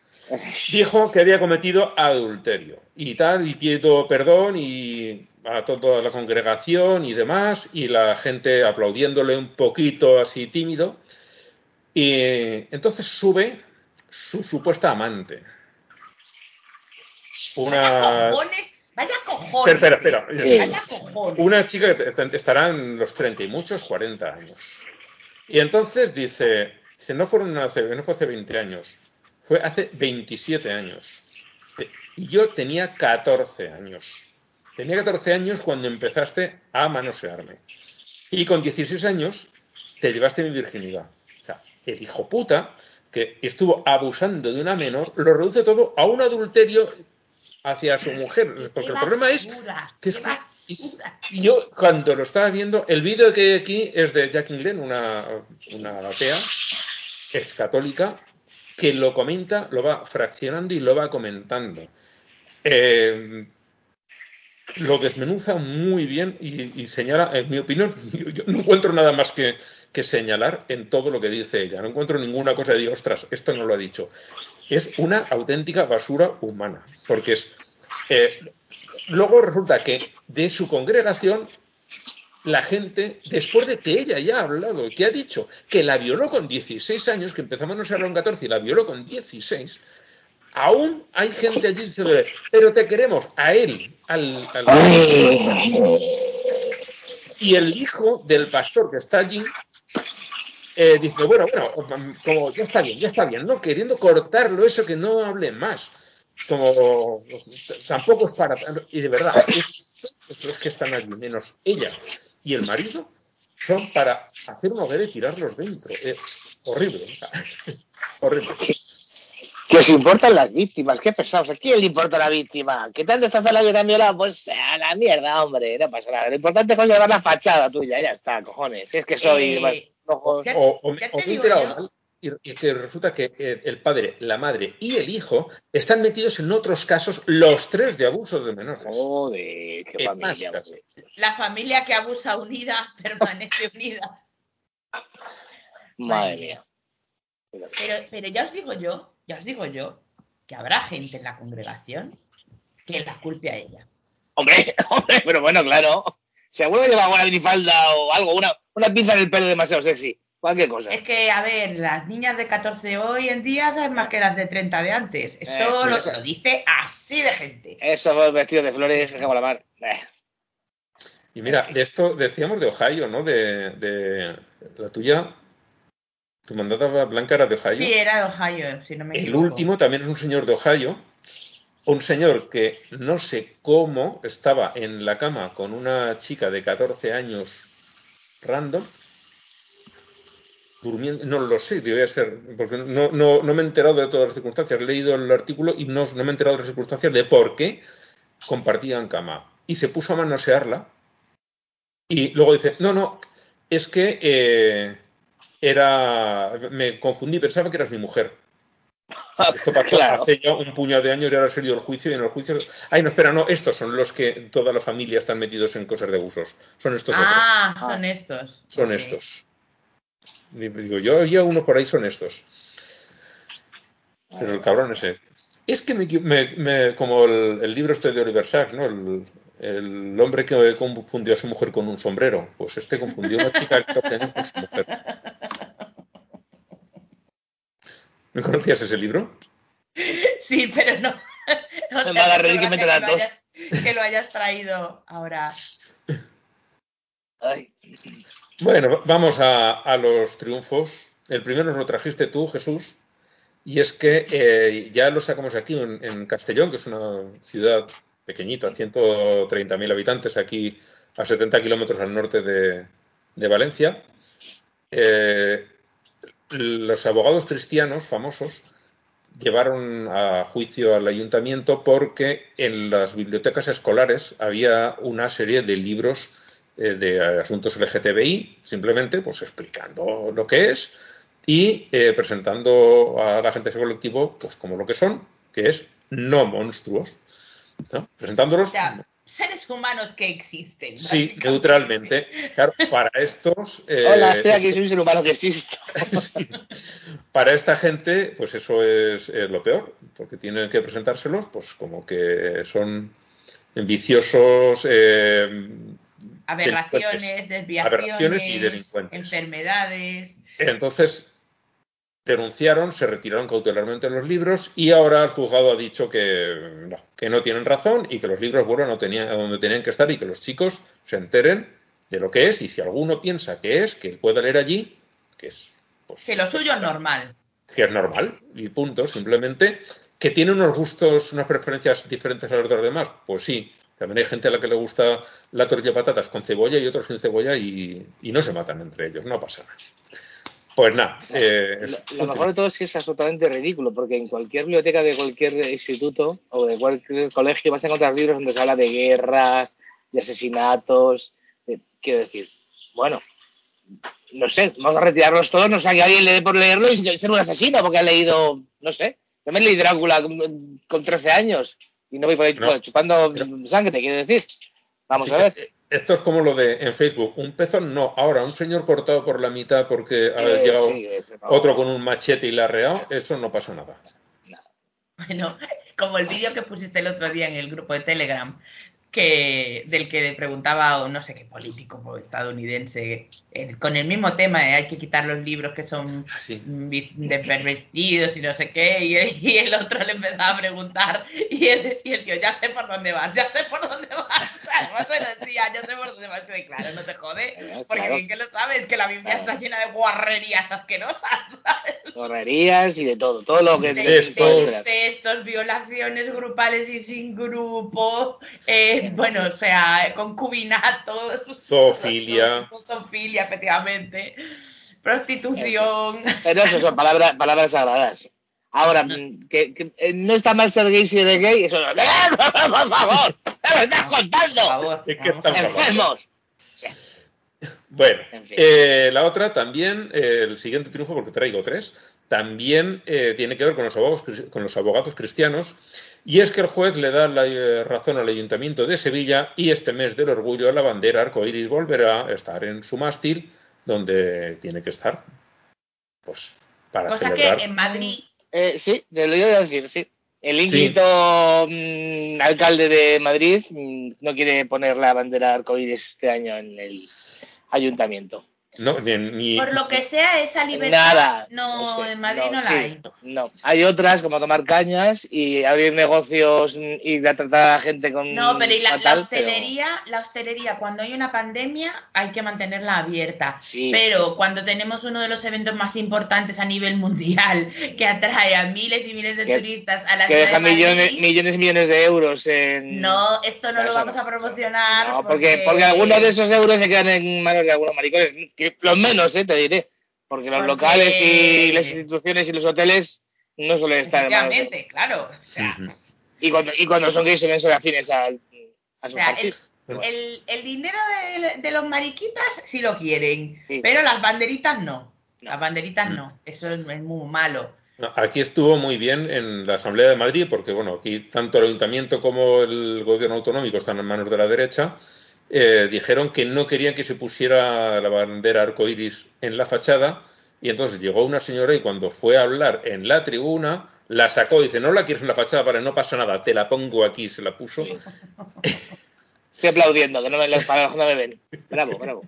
Dijo que había cometido adulterio y tal, y pido perdón y a toda la congregación y demás, y la gente aplaudiéndole un poquito así tímido. Y entonces sube su supuesta amante. Vaya Una, cojones, vaya cojones. Espera, espera, espera. Sí. Vaya cojones. una chica que estará en los 30 y muchos 40 años. Y entonces dice, dice no, fueron hace, no fue hace 20 años, fue hace 27 años. Y yo tenía 14 años. Tenía 14 años cuando empezaste a manosearme. Y con 16 años te llevaste mi virginidad. O sea, el hijo puta que estuvo abusando de una menor lo reduce todo a un adulterio hacia su mujer. Porque el problema es que es que- yo cuando lo estaba viendo, el vídeo que hay aquí es de Jackie Glenn, una, una atea, ex católica, que lo comenta, lo va fraccionando y lo va comentando. Eh, lo desmenuza muy bien y, y señala, en mi opinión, yo, yo no encuentro nada más que, que señalar en todo lo que dice ella. No encuentro ninguna cosa de ostras, esto no lo ha dicho. Es una auténtica basura humana, porque es... eh, luego resulta que de su congregación la gente, después de que ella ya ha hablado y que ha dicho que la violó con 16 años, que empezamos a conocerla con 14 y la violó con 16, aún hay gente allí diciéndole, pero te queremos a él, al, al- y el hijo del pastor que está allí eh, dice, bueno, bueno, como ya está bien, ya está bien, ¿no? Queriendo cortarlo eso que no hable más. Como tampoco es para y de verdad, es- los que están allí, menos ella y el marido, son para hacer una hoguera y tirarlos dentro. Es horrible, horrible. Que os importan las víctimas, qué pesados. ¿A quién le importa la víctima? ¿Qué tanto estás a la vida violado? Pues a la mierda, hombre, no pasa nada. Lo importante es conservar la fachada tuya, ya está, cojones. Si es que soy. Eh, bueno, ojos- ¿qué- O, o me, o me he digo enterado yo. mal y, y que resulta que eh, el padre, la madre y el hijo están metidos en otros casos, los tres de abusos de menores. Joder, qué En familia. La familia que abusa unida permanece unida. Madre mía. Pero, pero ya os digo yo, ya os digo yo, que habrá gente en la congregación que la culpe a ella. Hombre, hombre, pero bueno, claro. Seguro que lleva una minifalda o algo, una, una pinza en el pelo demasiado sexy. Cualquier cosa. Es que, a ver, las niñas de 14 hoy en día saben más que las de 30 de antes. Esto Eh, lo, eso. lo dice así de gente. Esos vestidos de flores, que la mar. Eh. Y mira, de esto decíamos de Ohio, ¿no? De, de la tuya, tu mandada blanca era de Ohio. Sí, era de Ohio, si no me El último también es un señor de Ohio, un señor que no sé cómo estaba en la cama con una chica de 14 años random, durmiendo, no lo sé, debe ser, porque no, no, no me he enterado de todas las circunstancias, he leído el artículo y no, no me he enterado de las circunstancias de por qué compartían cama. Y se puso a manosearla y luego dice, no, no, es que eh, era, me confundí, pensaba que eras mi mujer. Esto pasó Claro. hace ya un puñado de años y ahora ha salido el juicio y en el juicio... Ay, no, espera, no, estos son los que toda la familia están metidos en cosas de abusos. Son estos Ah, otros. son estos. otros. Son estos. Digo, yo oía uno por ahí, son estos. Pero el cabrón ese. Es que me, equi- me- me- como el, el libro este de Oliver Sacks, ¿no? El, el hombre que confundió a su mujer con un sombrero. Pues este confundió a una chica 14 años con su mujer. ¿No conocías ese libro? Sí, pero no. no te me reír que me te que, lo hayas, que lo hayas traído ahora. Ay. Bueno, va- vamos a, a los triunfos. El primero nos lo trajiste tú, Jesús, y es que eh, ya lo sacamos aquí en, en Castellón, que es una ciudad pequeñita, 130.000 habitantes, aquí a 70 kilómetros al norte de, de Valencia. Eh, los abogados cristianos famosos llevaron a juicio al ayuntamiento porque en las bibliotecas escolares había una serie de libros eh, de asuntos LGTBI, simplemente pues explicando lo que es y eh, presentando a la gente de ese colectivo pues como lo que son, que es no monstruos, ¿no? presentándolos sea, seres humanos que existen. sí neutralmente. Claro, para estos eh, Hola, estoy aquí, soy un ser humano que existe. para esta gente, pues eso es, es lo peor, porque tienen que presentárselos, pues como que son viciosos, eh, Aberraciones, desviaciones, Aberraciones y delincuentes. enfermedades. Entonces denunciaron, se retiraron cautelarmente los libros y ahora el juzgado ha dicho que no, que no tienen razón y que los libros vuelvan a, tenían- a donde tenían que estar y que los chicos se enteren de lo que es y si alguno piensa que es, que pueda leer allí, que es pues, Que lo suyo es normal. que es normal y punto, simplemente que tiene unos gustos, unas preferencias diferentes a los de los demás, pues sí. También hay gente a la que le gusta la tortilla de patatas con cebolla y otros sin cebolla y, y no se matan entre ellos, no pasa nada. Pues nada. eh, Lo, mejor de todo es que es absolutamente ridículo, porque en cualquier biblioteca de cualquier instituto o de cualquier colegio vas a encontrar libros donde se habla de guerras, de asesinatos. de- quiero decir, bueno, no sé, vamos a retirarlos todos, no sé, que alguien le dé por leerlo y ser un asesino porque ha leído, no sé, yo me leí Drácula con, con 13 años y no voy por ahí No. chupando Pero- sangre, quiero decir. Vamos sí a ver. Esto es como lo de en Facebook, un pezón no, ahora un señor cortado por la mitad porque ha Eh, llegado sí, eso no. otro con un machete y la ha reado, eso no pasa nada. Bueno, como el vídeo que pusiste el otro día en el grupo de Telegram, que del que le preguntaba o no sé qué político estadounidense con el mismo tema de hay que quitar los libros que son Ah, sí. vis- de pervertidos y no sé qué y, y el otro le empezaba a preguntar y él y el tío ya sé por dónde vas ya sé por dónde vas además decía ya sé por dónde vas y claro no te jode Claro, porque claro. bien que lo sabes que la Biblia está llena de guarrerías asquerosas ¿sabes? Correrías y de todo. Todo lo que de todo. incestos, violaciones grupales y sin grupo, eh, bueno, o sea, concubinatos, Zoofilia. zoofilia, efectivamente, prostitución. Pero eso son palabras, palabras sagradas. Ahora, que, que, eh, no está mal ser gay si eres gay, eso no. ¡Por favor! ¡Me lo estás Por contando! favor, Es que ¡Enfermos! Bueno, En fin. eh, la otra también, eh, el siguiente triunfo, porque traigo tres, también eh, tiene que ver con los, abogados, con los abogados cristianos, y es que el juez le da la eh, razón al Ayuntamiento de Sevilla y este mes del orgullo la bandera arcoíris volverá a estar en su mástil, donde tiene que estar, pues, para Cosa celebrar. que en Madrid, Eh, sí, te lo iba a decir, sí. El ínclito mm, alcalde de Madrid mm, no quiere poner la bandera arcoíris este año en el ayuntamiento. No, ni, ni- por lo que sea, esa libertad, Nada. no, sé, en Madrid no, la sí, hay. No, hay otras como tomar cañas y abrir negocios y tratar a la gente con. No, pero y la, la fatal, pero- hostelería, la hostelería, cuando hay una pandemia, hay que mantenerla abierta. Sí. Pero cuando tenemos uno de los eventos más importantes a nivel mundial, que atrae a miles y miles de Que- turistas a la que deja de Madrid, millones, millones y millones de euros en. no, esto no lo vamos no, a promocionar. No, porque, porque algunos de esos euros se quedan en manos de algunos maricones. Los menos, eh, te diré. Porque los Porque- locales y las instituciones y los hoteles no suelen estar en manos de- Efectivamente, claro. O sea, y, cuando, y cuando son gays suelen ser afines al, a o su sea, el, el- el dinero de, de los mariquitas sí lo quieren, Sí. pero las banderitas no. Las banderitas Mm. no. Eso es, es muy malo. Aquí estuvo muy bien en la Asamblea de Madrid, porque bueno, aquí tanto el ayuntamiento como el gobierno autonómico están en manos de la derecha. Eh, dijeron que no querían que se pusiera la bandera arcoíris en la fachada, y entonces llegó una señora y cuando fue a hablar en la tribuna, la sacó y dice, no la quieres en la fachada, para no pasa nada, te la pongo aquí, se la puso. Estoy aplaudiendo, que no me, los no me ven. Bravo, bravo.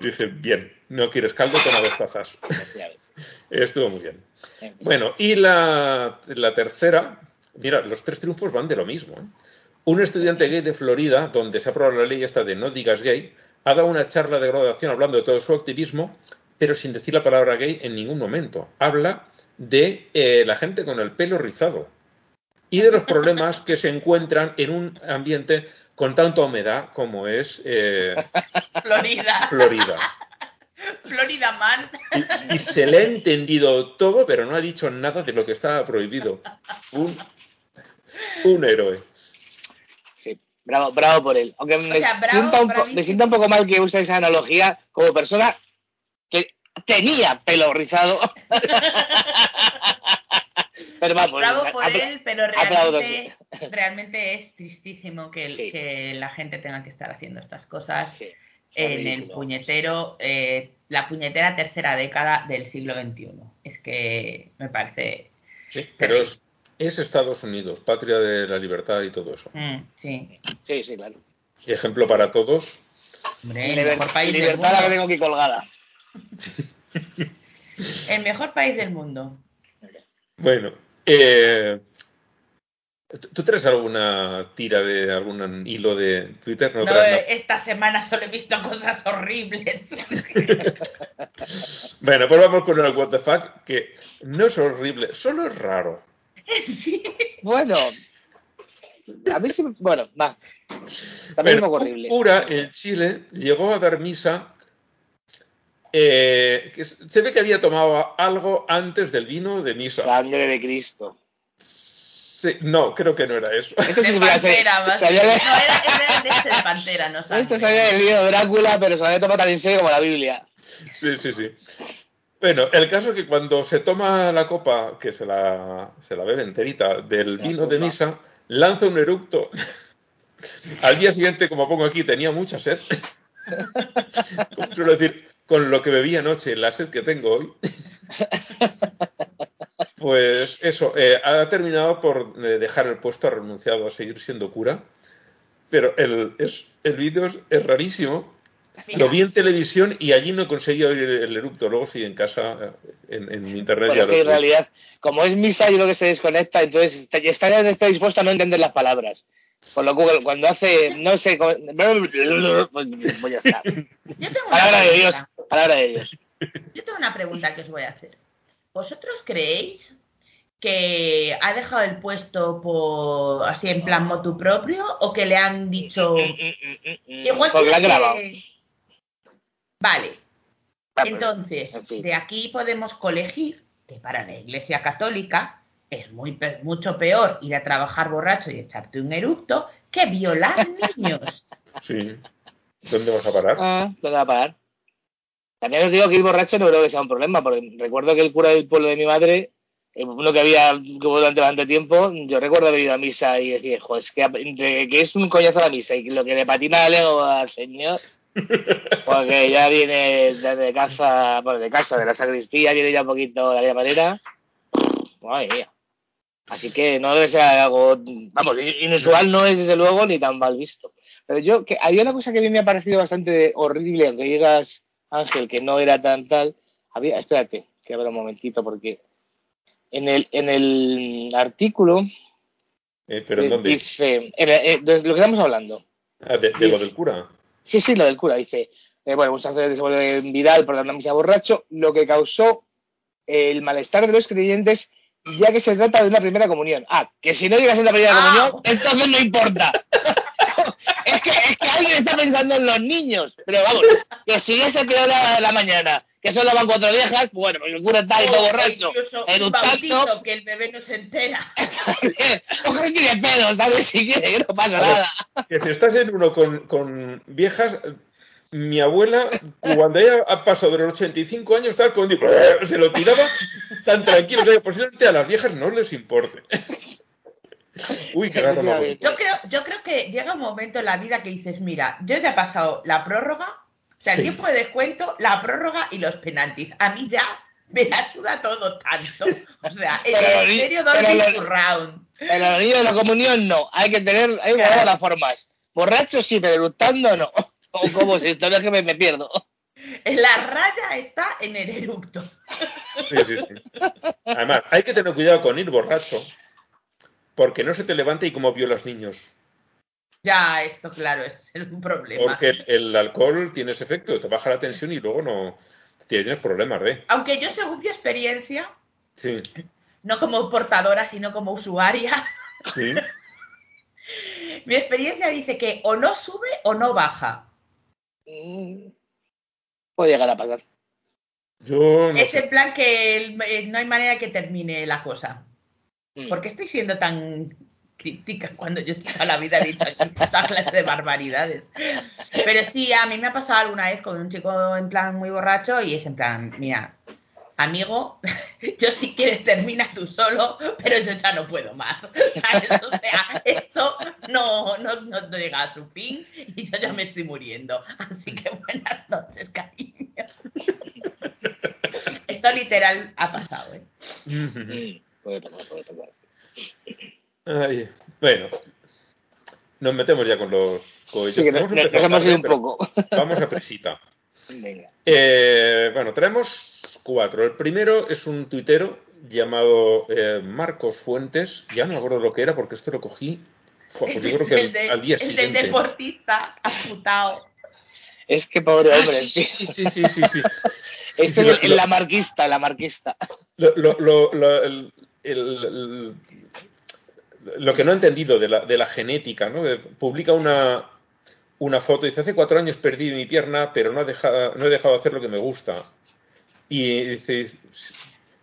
Dice, bien, no quieres caldo, toma dos tazas. Estuvo muy bien. Bueno, y la, la tercera, mira, los tres triunfos van de lo mismo. ¿eh? Un estudiante gay de Florida, donde se aprueba la ley esta de no digas gay, ha dado una charla de graduación hablando de todo su activismo, pero sin decir la palabra gay en ningún momento. Habla de eh, la gente con el pelo rizado y de los problemas que se encuentran en un ambiente con tanta humedad como es eh, Florida. Florida. Florida Man. Y, y se le ha entendido todo, pero no ha dicho nada de lo que estaba prohibido. Un, un héroe. Bravo, bravo por él. Aunque me, sea, bravo, sienta un po- bravísimo. me sienta un poco mal que use esa analogía como persona que tenía pelo rizado. Pero vamos, Bravo por él, pero realmente, realmente es tristísimo que, el- Sí. que la gente tenga que estar haciendo estas cosas sí, en el puñetero, eh, la puñetera tercera década del siglo XXI. Es que me parece. Sí, pero es, es Estados Unidos, patria de la libertad y todo eso. mm, sí, Sí, sí, claro. Y ejemplo para todos. hombre, el Liber- mejor país del libertad la que mundo. tengo aquí colgada. El mejor país del mundo. Bueno, eh, ¿tú- ¿tú traes alguna tira de algún hilo de Twitter? No, No, traes nada. esta semana solo he visto cosas horribles. Bueno, pues vamos con el What the Fuck, que no es horrible, solo es raro. sí. Bueno, a mí sí, me- bueno, va. También Bueno, poco un horrible. cura en Chile llegó a dar misa. eh, que se ve que había tomado algo antes del vino de misa. Sangre de Cristo. Sí, no, creo que no era eso. Esto sí De pantera, más había- bien. No, era, era de este de pantera, no sangre. Esto sabía del libro de Drácula, pero se lo había tomado tan en serio como la Biblia. Sí, sí, sí. Bueno, el caso es que cuando se toma la copa, que se la, se la bebe enterita, del La vino de misa, lanza un eructo. Al día siguiente, como pongo aquí, tenía mucha sed. Como suelo decir, con lo que bebí anoche, la sed que tengo hoy. Pues eso, eh, ha terminado por eh, dejar el puesto, ha renunciado a seguir siendo cura. pero el, es, el vídeo es, es rarísimo. Mira, Lo vi en televisión y allí no conseguía oír el eructo. Luego sí, en casa, eh, en, en internet Bueno, ya es lo que en realidad, como es misa y lo que se desconecta, entonces está, está ya a no entender las palabras. Con lo cual, cuando hace, no sé, pues, pues ya está. yo tengo una Palabra de Dios, palabra de Dios. Yo tengo una pregunta que os voy a hacer. ¿Vosotros creéis que ha dejado el puesto por así en plan motu propio o que le han dicho igual Porque la han que- grabado. Vale. Ah, Entonces, en fin. de aquí podemos colegir que para la Iglesia Católica es muy pe- mucho peor ir a trabajar borracho y echarte un eructo que violar niños. Sí. ¿Dónde vas a parar? Ah, ¿dónde va a parar? También os digo que ir borracho no creo que sea un problema, porque recuerdo que el cura del pueblo de mi madre, uno que había que hubo durante bastante tiempo, yo recuerdo haber ido a misa y decir, joder, es que, es un coñazo la misa y lo que le patina la lengua al señor, porque ya viene de, de casa, bueno, de casa, de la sacristía, viene ya un poquito de aquella manera, madre mía. Así que no debe ser algo, vamos, inusual no es desde luego ni tan mal visto. Pero yo, que había una cosa que a mí me ha parecido bastante horrible, aunque digas, Ángel, que no era tan tal. Había, espérate, que abra un momentito, porque en el, en el artículo Eh, ¿Pero en eh, dónde? dice, en el- eh, de lo que estamos hablando, Ah, de, de lo del cura. Sí, sí, lo del cura, dice, eh, bueno, un sacerdote se vuelve viral por dar una misa borracho, lo que causó el malestar de los creyentes, ya que se trata de una primera comunión. Ah, que si no llegas a la primera Ah. comunión, entonces no importa. es, que, es que alguien está pensando en los niños. Pero vamos, que si es el peor de la, de la mañana, que solo van cuatro viejas, pues bueno, el cura está ahí todo borracho, incluso un bautizo que el bebé no se entera. Coge que de pedos, ¿sabes? Si quiere, que no pasa ver. nada. Que si estás en uno con, con viejas, mi abuela, cuando ella ha pasado de los 85 años, tal, con, se lo tiraba tan tranquilo. O sea, que posiblemente a las viejas no les importe. Uy, qué Efectivamente. Yo creo, yo creo que llega un momento en la vida que dices, mira, yo ya he pasado la prórroga, o sea, el Sí. tiempo de descuento, la prórroga y los penaltis. A mí ya me la suda todo tanto. O sea, el Pero lo- ministerio pero. En el anillo de la comunión no, hay que tener, hay que Claro. guardar las formas. Borracho sí, pero eructando no. O como no es que me, me pierdo. La raya está en el eructo. Sí, sí, sí. Además, hay que tener cuidado con ir borracho, porque no se te levanta y como violas niños. Ya, esto claro, es un problema. Porque el, el alcohol tiene ese efecto, te baja la tensión y luego no tienes problemas de. Aunque yo, según mi experiencia, Sí, no como portadora, sino como usuaria, sí. mi experiencia dice que o no sube o no baja. Mm, Puede llegar a pasar. Yo no es sé. en plan que el- eh, no hay manera que termine la cosa. Mm. ¿Por qué estoy siendo tan crítica cuando yo toda la vida he dicho aquí toda clase de barbaridades? Pero sí, a mí me ha pasado alguna vez con un chico en plan muy borracho y es en plan, mira, amigo, yo si quieres termina tú solo, pero yo ya no puedo más. ¿Sabes? O sea, esto no, no, no, llega a su fin y yo ya me estoy muriendo. Así que buenas noches, cariño. Esto literal ha pasado, ¿eh? Puede pasar, puede pasar. sí. Ay, bueno, nos metemos ya con los cohetes. Sí, que nos, Hemos nos- empezado nos hemos ido un poco. Vamos a presita. Venga. Eh, bueno, traemos cuatro. El primero es un tuitero llamado eh, Marcos Fuentes. Ya no me acuerdo lo que era porque esto lo cogí. Fua, pues yo creo que el, al, de- al día el del deportista amputado. Es que pobre Ah, hombre. sí, sí, sí. sí, sí, sí, sí, sí. Este es el, lo- la marquista, la marquista. Lo, lo- lo- lo- el- el- el- lo que no he entendido de la, de la genética, ¿no? Eh, Publica una, una foto y dice, hace cuatro años perdí mi pierna, pero no, he dejado- no he dejado de hacer lo que me gusta. Y dice,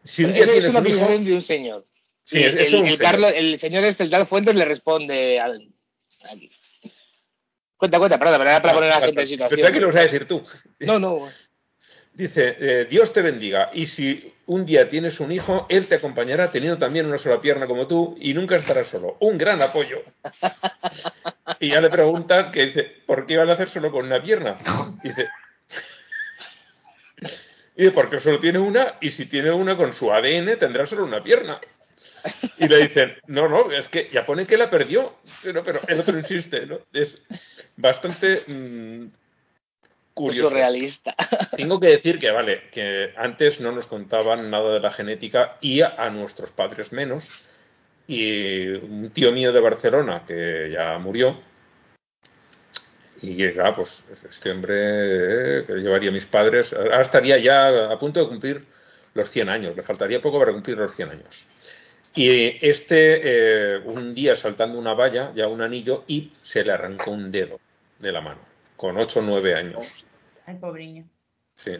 si un día Eso es tienes una un hijo... de un señor. Sí, es, el, es un señor. Carlos- el señor este, el tal Fuentes, le responde al. Aquí. Cuenta, cuenta, perdón, pero era para poner a la gente en situación. Pensaba que lo vas a decir tú. No, no. Dice, eh, Dios te bendiga, y si un día tienes un hijo, él te acompañará teniendo también una sola pierna como tú y nunca estarás solo. Un gran apoyo. Y ya le preguntan que dice, ¿por qué van a hacer solo con una pierna? Dice, y dice, porque solo tiene una y si tiene una con su ADN tendrá solo una pierna. Y le dicen, no, no, es que ya pone que la perdió, pero, pero el otro insiste, ¿no? Es bastante mm, curioso. Surrealista. Tengo que decir que, vale, que antes no nos contaban nada de la genética y a, a nuestros padres menos. Y un tío mío de Barcelona, que ya murió, y ya, pues, este hombre eh, que llevaría a mis padres, ahora estaría ya a punto de cumplir los 100 años, le faltaría poco para cumplir los 100 años. Y este, eh, un día saltando una valla, ya un anillo, y se le arrancó un dedo de la mano, con 8 o 9 años. Ay, pobriño. Sí.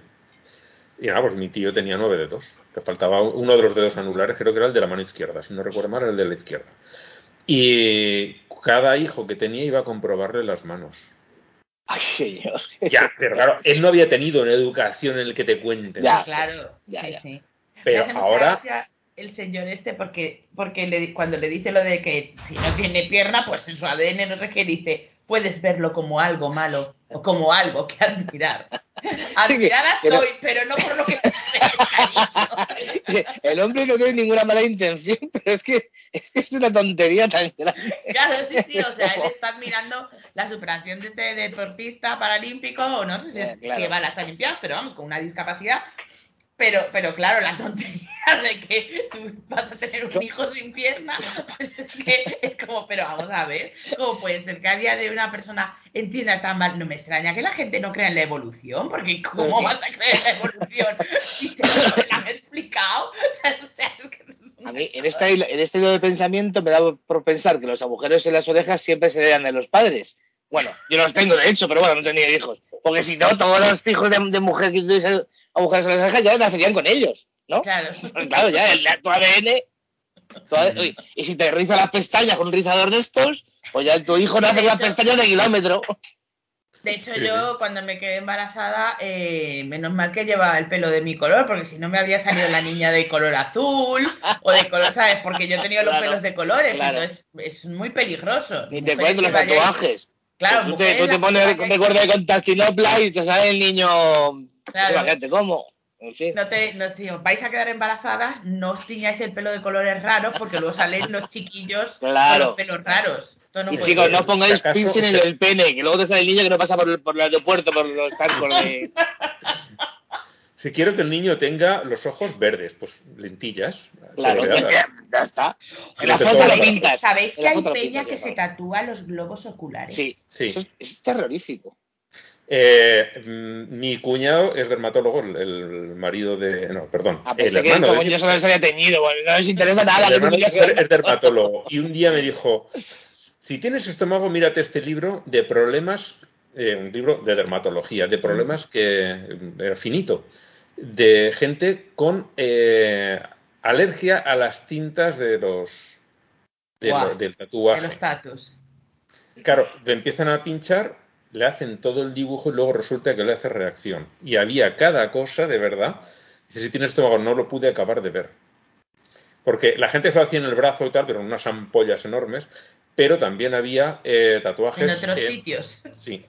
Y nada, pues mi tío tenía nueve dedos. Le faltaba uno de los dedos anulares, creo que era el de la mano izquierda, si no recuerdo mal, era el de la izquierda. Y cada hijo que tenía iba a comprobarle las manos. Ay, señor. Ya, pero claro, él no había tenido una educación en el que te cuenten. Ya. Claro, Ya, sí, ya. sí. Me Pero ahora, el señor este porque porque le, di- cuando le dice lo de que si no tiene pierna, pues en su ADN no sé qué dice, puedes verlo como algo malo o como algo que admirar. Admirada pero- estoy, pero no por lo que. El hombre no tiene ninguna mala intención, pero es que es, que es una tontería tan grande. Claro, sí, sí, o sea, él está admirando la superación de este deportista paralímpico, o no sé si, es- claro. si lleva las Olimpiadas, pero vamos, con una discapacidad. Pero, pero claro, la tontería de que tú vas a tener un hijo sin pierna, pues es que es como, pero vamos a ver, ¿cómo puede ser que a día de una persona entienda tan mal? No me extraña que la gente no crea en la evolución, porque ¿cómo vas a creer en la evolución si te lo han explicado? O sea, es que es A mí, en este, hilo- en este hilo de pensamiento, me da por pensar que los agujeros en las orejas siempre se heredan de los padres. Bueno, yo los tengo de hecho, pero bueno, no tenía hijos. Porque si no, todos los hijos de, de mujer que tuviesen agujeros en las orejas ya nacerían con ellos, ¿no? Claro. Claro, ya, el, tu ADN. tu ADN uy, y si te riza las pestañas con un rizador de estos, pues ya tu hijo nace con las pestañas de kilómetro. De hecho, Sí, yo cuando me quedé embarazada, eh, menos mal que llevaba el pelo de mi color, porque si no me habría salido la niña de color azul o de color, ¿sabes? Porque yo he tenido los Claro, pelos de colores, claro. entonces es muy peligroso. Ni te Mujeres cuento los tatuajes. Claro, tú te, tú te pones vayáis- recuerdo de Constantinopla y te sale el niño. Claro. Imagínate cómo. En fin. No te, no, tío, vais a quedar embarazadas, no os tiñáis el pelo de colores raros porque luego salen los chiquillos Claro. con los pelos raros. No Y chicos, ser. no os pongáis piercing en el pene, que luego te sale el niño que no pasa por el, por el aeropuerto, por los de. si quiero que el niño tenga los ojos verdes, pues lentillas. Claro, ya, ya está. En la que foto lo pintas. ¿Sabéis que hay peña que se tatúa los globos oculares? Sí, Sí. Eso es, terrorífico. Eh, mm, mi cuñado es dermatólogo, el, el marido de. No, perdón. Ah, el que hermano como de- yo solo se había teñido. No les interesa nada. el que es dermatólogo. Y un día me dijo: Si tienes estómago, mírate este libro de problemas. eh, un libro de dermatología, de problemas que. Era finito. De gente con eh, alergia a las tintas de los. de lo- del De tatuaje. los tatus. Claro, le empiezan a pinchar, le hacen todo el dibujo y luego resulta que le hace reacción. Y había cada cosa, de verdad. Dice, si tienes estómago, no lo pude acabar de ver. Porque la gente se lo hacía en el brazo y tal, pero en unas ampollas enormes. Pero también había eh, En tatuajes. otros en- sitios. Sí.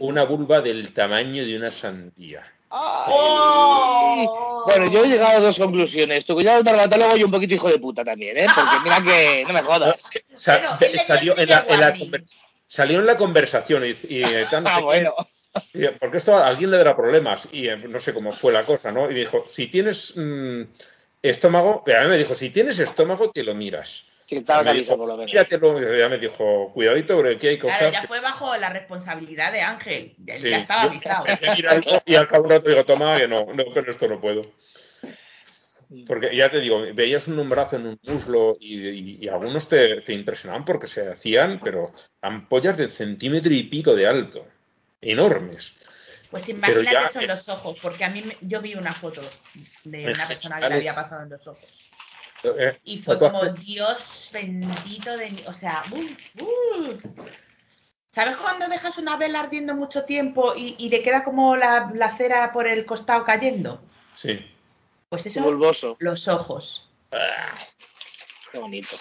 Una vulva del tamaño de una sandía. ¡Oh! Bueno, yo he llegado a dos conclusiones. Tu cuñado es dermatólogo y un poquito hijo de puta también, ¿eh? Porque mira que no me jodas. Sa- salió, en la, en la Walgreens. conver- salió en la conversación y, y, eh, tal, no Ah, bueno. Y, Porque esto a alguien le dará problemas y eh, no sé cómo fue la cosa, ¿no? Y dijo, si tienes mm, estómago, a mí me dijo, si tienes estómago, te lo miras. Sí, estabas Ya me avisado dijo, por lo menos. Ya me dijo, cuidadito, porque aquí hay Claro, cosas. ya que- fue bajo la responsabilidad de Ángel. Ya, Sí, ya estaba avisado. y al cabo de un rato digo, toma, que no, no, con esto no puedo. Porque ya te digo, veías un brazo en un muslo y, y- y algunos te, te impresionaban porque se hacían, pero ampollas de centímetro y pico de alto, enormes. Pues imagínate ya- eso en los ojos, porque a mí me- yo vi una foto de una persona que le había pasado en los ojos. Eh, Y fue como, Dios bendito de mí. O sea, uf, uf. ¿sabes cuando dejas una vela ardiendo mucho tiempo y, y le queda como la, la cera por el costado cayendo? Sí. Pues eso, Bulboso. los ojos. Qué bonito.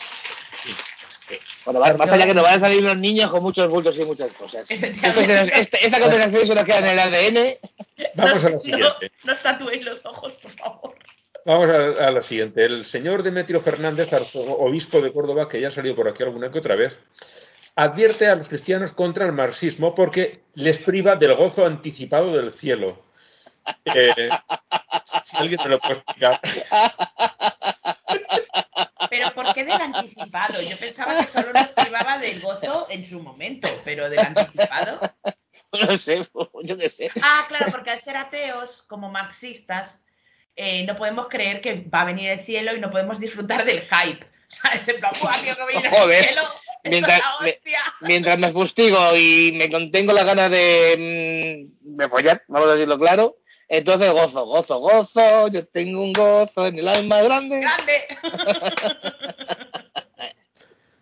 Bueno, va- más allá que nos van a salir los niños con muchos bultos y muchas cosas. Este- esta conversación se nos queda en el ADN. Vamos a la No, siguiente. no os tatuéis los ojos, por favor. Vamos a, a la siguiente. El señor Demetrio Fernández, obispo de Córdoba, que ya ha salido por aquí alguna que otra vez, advierte a los cristianos contra el marxismo porque les priva del gozo anticipado del cielo. Eh, si alguien me lo puede explicar. Pero ¿por qué del anticipado? Yo pensaba que solo nos privaba del gozo en su momento, pero del anticipado. No sé, yo qué sé. Ah, claro, porque al ser ateos, como marxistas, eh, no podemos creer que va a venir el cielo y no podemos disfrutar del hype. ¿Sabes? En plan, ¡buah, tío, que viene Joder. el cielo! ¡Esto Mientras- es la hostia! Mientras me fustigo y me contengo las ganas de, mm, de follar, vamos a decirlo claro, entonces gozo, gozo, gozo, yo tengo un gozo en el alma grande. ¡Grande!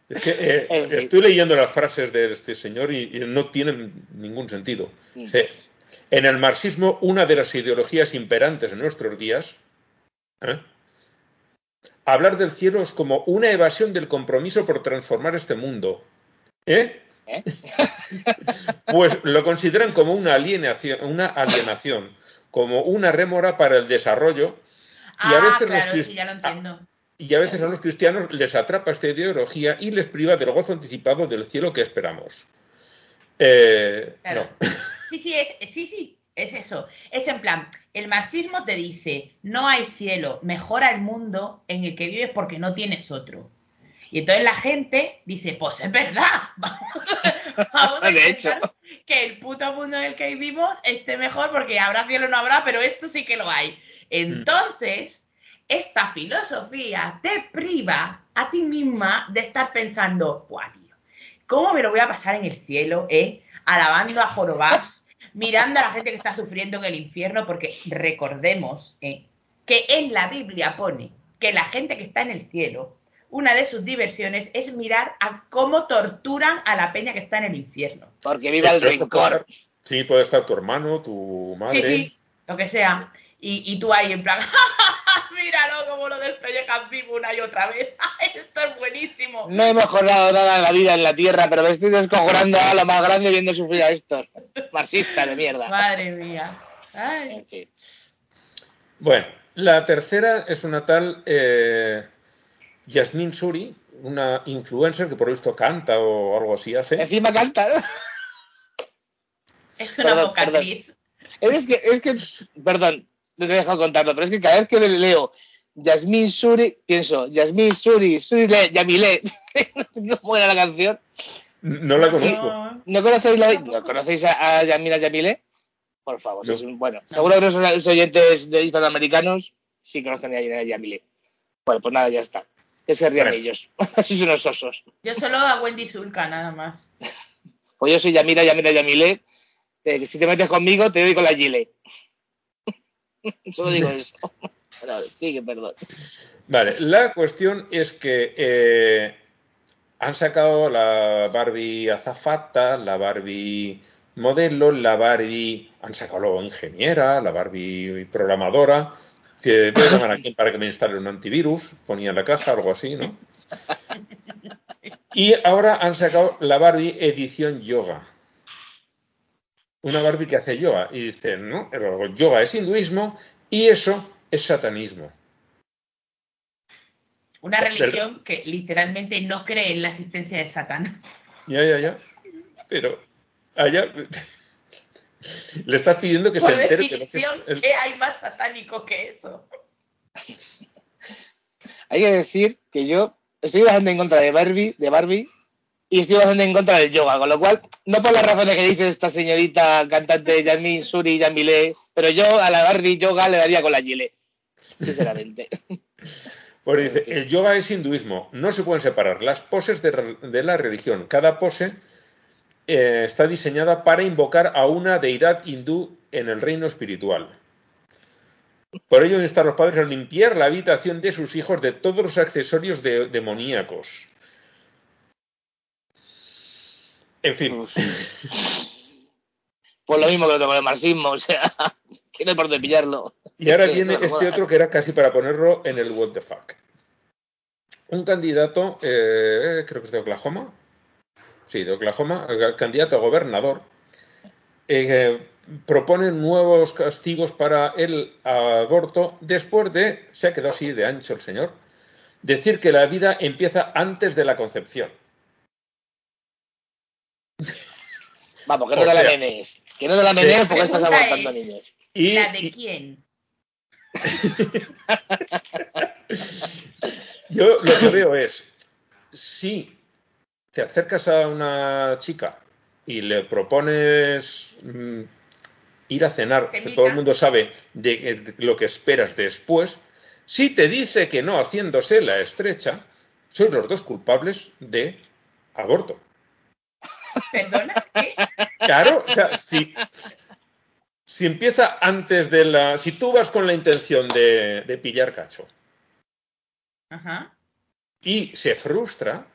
Es que eh, estoy leyendo las frases de este señor y, y no tienen ningún sentido. Mm. Sí. En el marxismo, una de las ideologías imperantes en nuestros días, ¿eh? hablar del cielo es como una evasión del compromiso por transformar este mundo. ¿Eh? ¿Eh? Pues lo consideran como una alienación, una alienación, como una rémora para el desarrollo. Y a ah, veces los claro, crist- sí, ya lo entiendo. y a veces a los cristianos les atrapa esta ideología y les priva del gozo anticipado del cielo que esperamos. Eh, Claro. no. Sí, sí, es, sí, sí, es eso. Es en plan, el marxismo te dice, no hay cielo, mejora el mundo en el que vives porque no tienes otro. Y entonces la gente dice, pues es verdad, vamos, vamos a De hecho. que el puto mundo en el que vivimos esté mejor porque habrá cielo o no habrá, pero esto sí que lo hay. Entonces, esta filosofía te priva a ti misma de estar pensando, ¡buah, tío! ¿Cómo me lo voy a pasar en el cielo, eh? Alabando a jorobás, mirando a la gente que está sufriendo en el infierno, porque recordemos eh, que en la Biblia pone que la gente que está en el cielo, una de sus diversiones es mirar a cómo torturan a la peña que está en el infierno. Porque viva el rencor. Sí, puede estar tu hermano, tu madre. Sí, sí, lo que sea. Y, y tú ahí en plan, míralo como lo despellejas vivo una y otra vez. Esto es buenísimo. No he mejorado nada en la vida en la tierra, pero me estoy descojonando a lo más grande viendo sufrir a estos. Marxistas de mierda. Madre mía. Ay. En fin. Bueno, la tercera es una tal eh, Yasmin Suri, una influencer que por lo visto canta o algo así hace. Encima canta, ¿no? Es una Perdón, bocatriz. Es que, es que, perdón, no te he dejado contarlo, pero es que cada vez que le leo Yasmin Suri, pienso, Yasmin Suri, Suri Le, Yamile. ¿Cómo era la canción? No la conozco. ¿No conocéis, la. ¿no conocéis a, a Yamila Yamile? Por favor, No. es un- bueno, seguro que los, los oyentes de hispanoamericanos sí conocen a Yamila Yamile. Bueno, pues nada, ya está. Que se rían Bueno. ellos. Así son los osos. Yo solo a Wendy Zulka, nada más. Pues yo soy Yamila Yamila Yamile. eh, que si te metes conmigo, te doy con la Gile. Solo digo eso. Sigue, perdón. Vale, la cuestión es que eh, han sacado la Barbie azafata, la Barbie modelo, la Barbie, han sacado luego ingeniera, la Barbie programadora, que voy a llamar aquí para que me instale un antivirus, ponía en la caja, algo así, ¿no? Y ahora han sacado la Barbie edición yoga. Una Barbie que hace yoga. Y dicen, no, el yoga es hinduismo y eso es satanismo. Una Pero- religión que literalmente no cree en la existencia de Satanás. Ya, ya, ya. Pero allá le estás pidiendo que Por se entere que es ¿qué hay más satánico que eso? Hay que decir que yo estoy bastante en contra de Barbie, de Barbie y estoy bastante en contra del yoga, con lo cual, no por las razones que dice esta señorita cantante Yasmin Suri Yamile, pero yo a la Barbie yoga le daría con la Gile, sinceramente. Pues dice, el yoga es hinduismo, no se pueden separar las poses de, la religión. Cada pose eh, está diseñada para invocar a una deidad hindú en el reino espiritual. Por ello insta a los padres a limpiar la habitación de sus hijos de todos los accesorios de- demoníacos. En fin, Pues lo mismo que lo con el marxismo, o sea, hay por dónde pillarlo. Y ahora viene no, este otro que era casi para ponerlo en el what the fuck. Un candidato, eh, creo que es de Oklahoma. Sí, de Oklahoma, el candidato a gobernador, eh, propone nuevos castigos para el aborto después de, se ha quedado así de ancho el señor, decir que la vida empieza antes de la concepción. Vamos, que O no te la menes. Que no te la menes porque estás abortando es- niños. Y, ¿La de quién? yo lo que veo es, si te acercas a una chica y le propones mm, ir a cenar, que todo el mundo sabe de, de lo que esperas después, si te dice que no haciéndose la estrecha, sois los dos culpables de aborto. ¿Perdona? ¿Qué? Claro, o sea, si, si empieza antes de la... Si tú vas con la intención de, de pillar cacho Ajá. y se frustra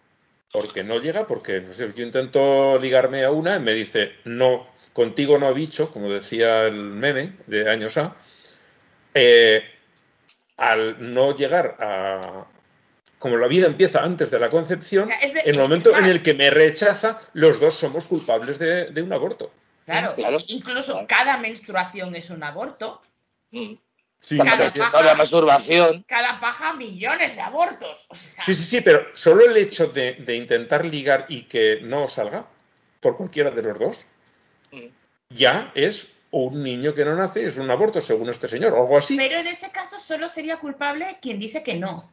porque no llega, porque no sé, yo intento ligarme a una y me dice, no, contigo no bicho, como decía el meme de años A, eh, al no llegar a... Como la vida empieza antes de la concepción, en el momento en el que me rechaza, los dos somos culpables de, de un aborto. Claro, Claro. incluso Claro. cada menstruación es un aborto. Mm. Sí, Cada paja. La masturbación. Cada paja millones de abortos. O sea, Sí, sí, sí, pero solo el hecho de, de intentar ligar y que no salga por cualquiera de los dos, Mm. ya es un niño que no nace, es un aborto, según este señor, o algo así. Pero en ese caso solo sería culpable quien dice que no.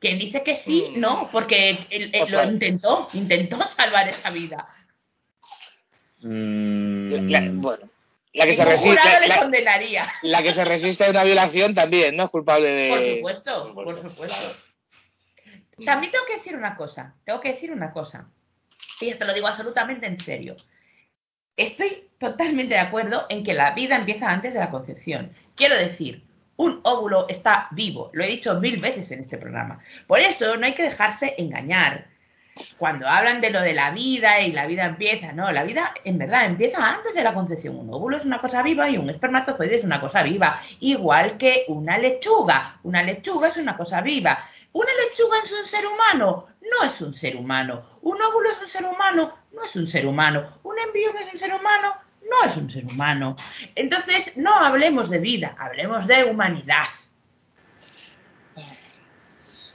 Quien dice que sí, Mm. no, porque él- lo sea- intentó, intentó salvar esa vida. Mm, La- bueno, la que, se resiste, jurado la, le la- condenaría. la que se resiste a una violación también, ¿no? Es culpable de. Por supuesto, por supuesto. claro. También tengo que decir una cosa, tengo que decir una cosa. Y esto lo digo absolutamente en serio. Estoy totalmente de acuerdo en que la vida empieza antes de la concepción. Quiero decir, un óvulo está vivo, lo he dicho mil veces en este programa. Por eso no hay que dejarse engañar. Cuando hablan de lo de la vida y la vida empieza, no, la vida en verdad empieza antes de la concepción. Un óvulo es una cosa viva y un espermatozoide es una cosa viva, igual que una lechuga. Una lechuga es una cosa viva. ¿Una lechuga es un ser humano? No es un ser humano. ¿Un óvulo es un ser humano? No es un ser humano. ¿Un embrión es un ser humano? No es un ser humano. Entonces, no hablemos de vida, hablemos de humanidad.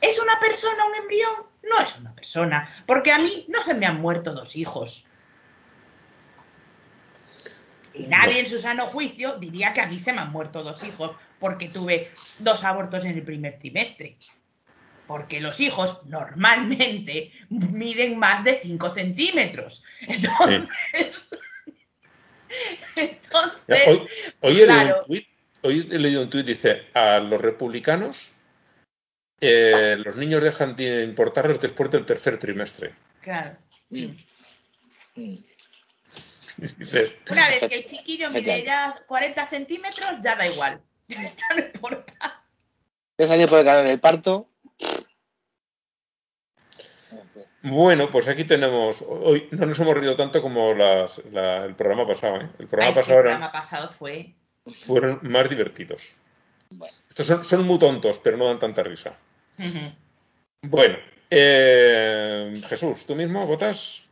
¿Es una persona un embrión? No es una persona, porque a mí no se me han muerto dos hijos. Y nadie en su sano juicio diría que a mí se me han muerto dos hijos porque tuve dos abortos en el primer trimestre. Porque los hijos normalmente miden más de 5 centímetros. Entonces, entonces Hoy, hoy he claro. un tuit, hoy he leído un tuit, dice, a los republicanos eh, los niños dejan de importarles después del tercer trimestre. claro. Mm. Mm. Una vez que el chiquillo mide ya 40 centímetros, ya da igual. Ya no importa. Ya salió por el canal del parto. Bueno, pues aquí tenemos. Hoy no nos hemos reído tanto como las- la- el programa pasado. ¿eh? El programa Ay, pasado el fue. fueron más divertidos. Bueno. Estos son, son muy tontos, pero no dan tanta risa. Bueno, eh, Jesús, ¿tú mismo votas?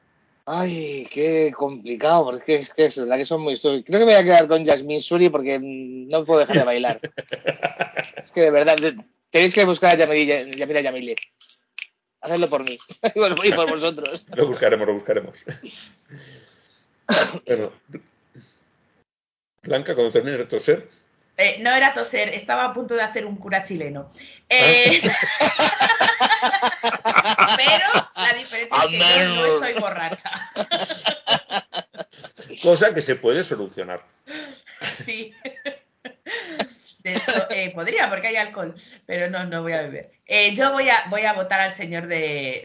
Ay, qué complicado, porque es que es verdad que son muy. Creo que me voy a quedar con Jasmine Suri porque no puedo dejar de bailar. es que de verdad, te- tenéis que buscar a Yamila Yamile. Hacedlo por mí y por- vosotros. Lo buscaremos, lo buscaremos. Bueno, Blanca, cuando termines de toser, Eh, no era toser, estaba a punto de hacer un cura chileno. Eh, Pero la diferencia es que yo no estoy borracha. cosa que se puede solucionar. Sí. Eh, podría, porque hay alcohol, pero no, no voy a beber. Eh, yo voy a, voy a votar al señor de,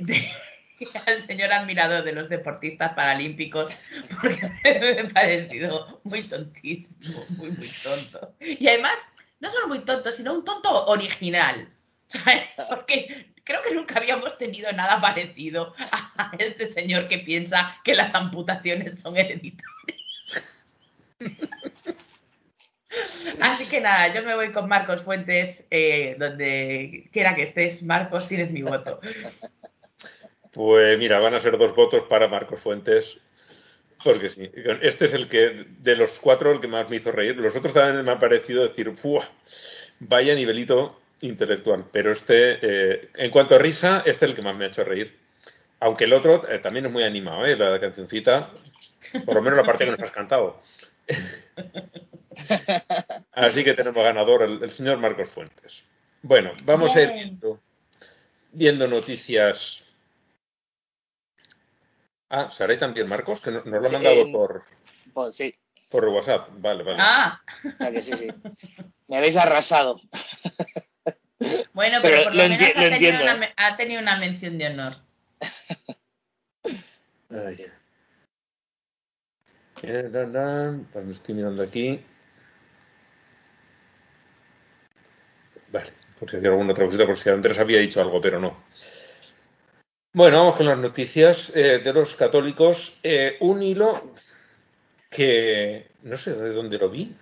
al señor admirador de los deportistas paralímpicos, porque me ha parecido muy tontísimo, muy, muy tonto. Y además, no solo muy tonto, sino un tonto original. Porque creo que nunca habíamos tenido nada parecido a este señor que piensa que las amputaciones son hereditarias. Así que nada, yo me voy con Marcos Fuentes, eh, donde quiera que estés, Marcos, tienes mi voto. Pues mira, van a ser dos votos para Marcos Fuentes. Porque sí, este es el que, de los cuatro, el que más me hizo reír. Los otros también me ha parecido decir, ¡fua! Vaya nivelito intelectual. Pero este, eh, en cuanto a risa, este es el que más me ha hecho reír. Aunque el otro eh, también es muy animado, ¿eh? La cancioncita, por lo menos la parte que nos has cantado. Así que tenemos ganador el, el señor Marcos Fuentes. Bueno, vamos a ir viendo, viendo noticias. Ah, Saray también, Marcos, que no- nos lo ha Sí, mandado en- por, Pues sí, por WhatsApp. Vale, vale. Ah, la que sí, sí. Me habéis arrasado. bueno, pero, Pero por lo, lo menos enti- ha, lo tenido entiendo, una, ¿eh? ha tenido una mención de honor. Ay. Eh, pues estoy mirando aquí. Vale, por si había alguna otra cosita, por si Andrés había dicho algo, pero no. Bueno, vamos con las noticias eh, de los católicos. Eh, un hilo que no sé de dónde lo vi.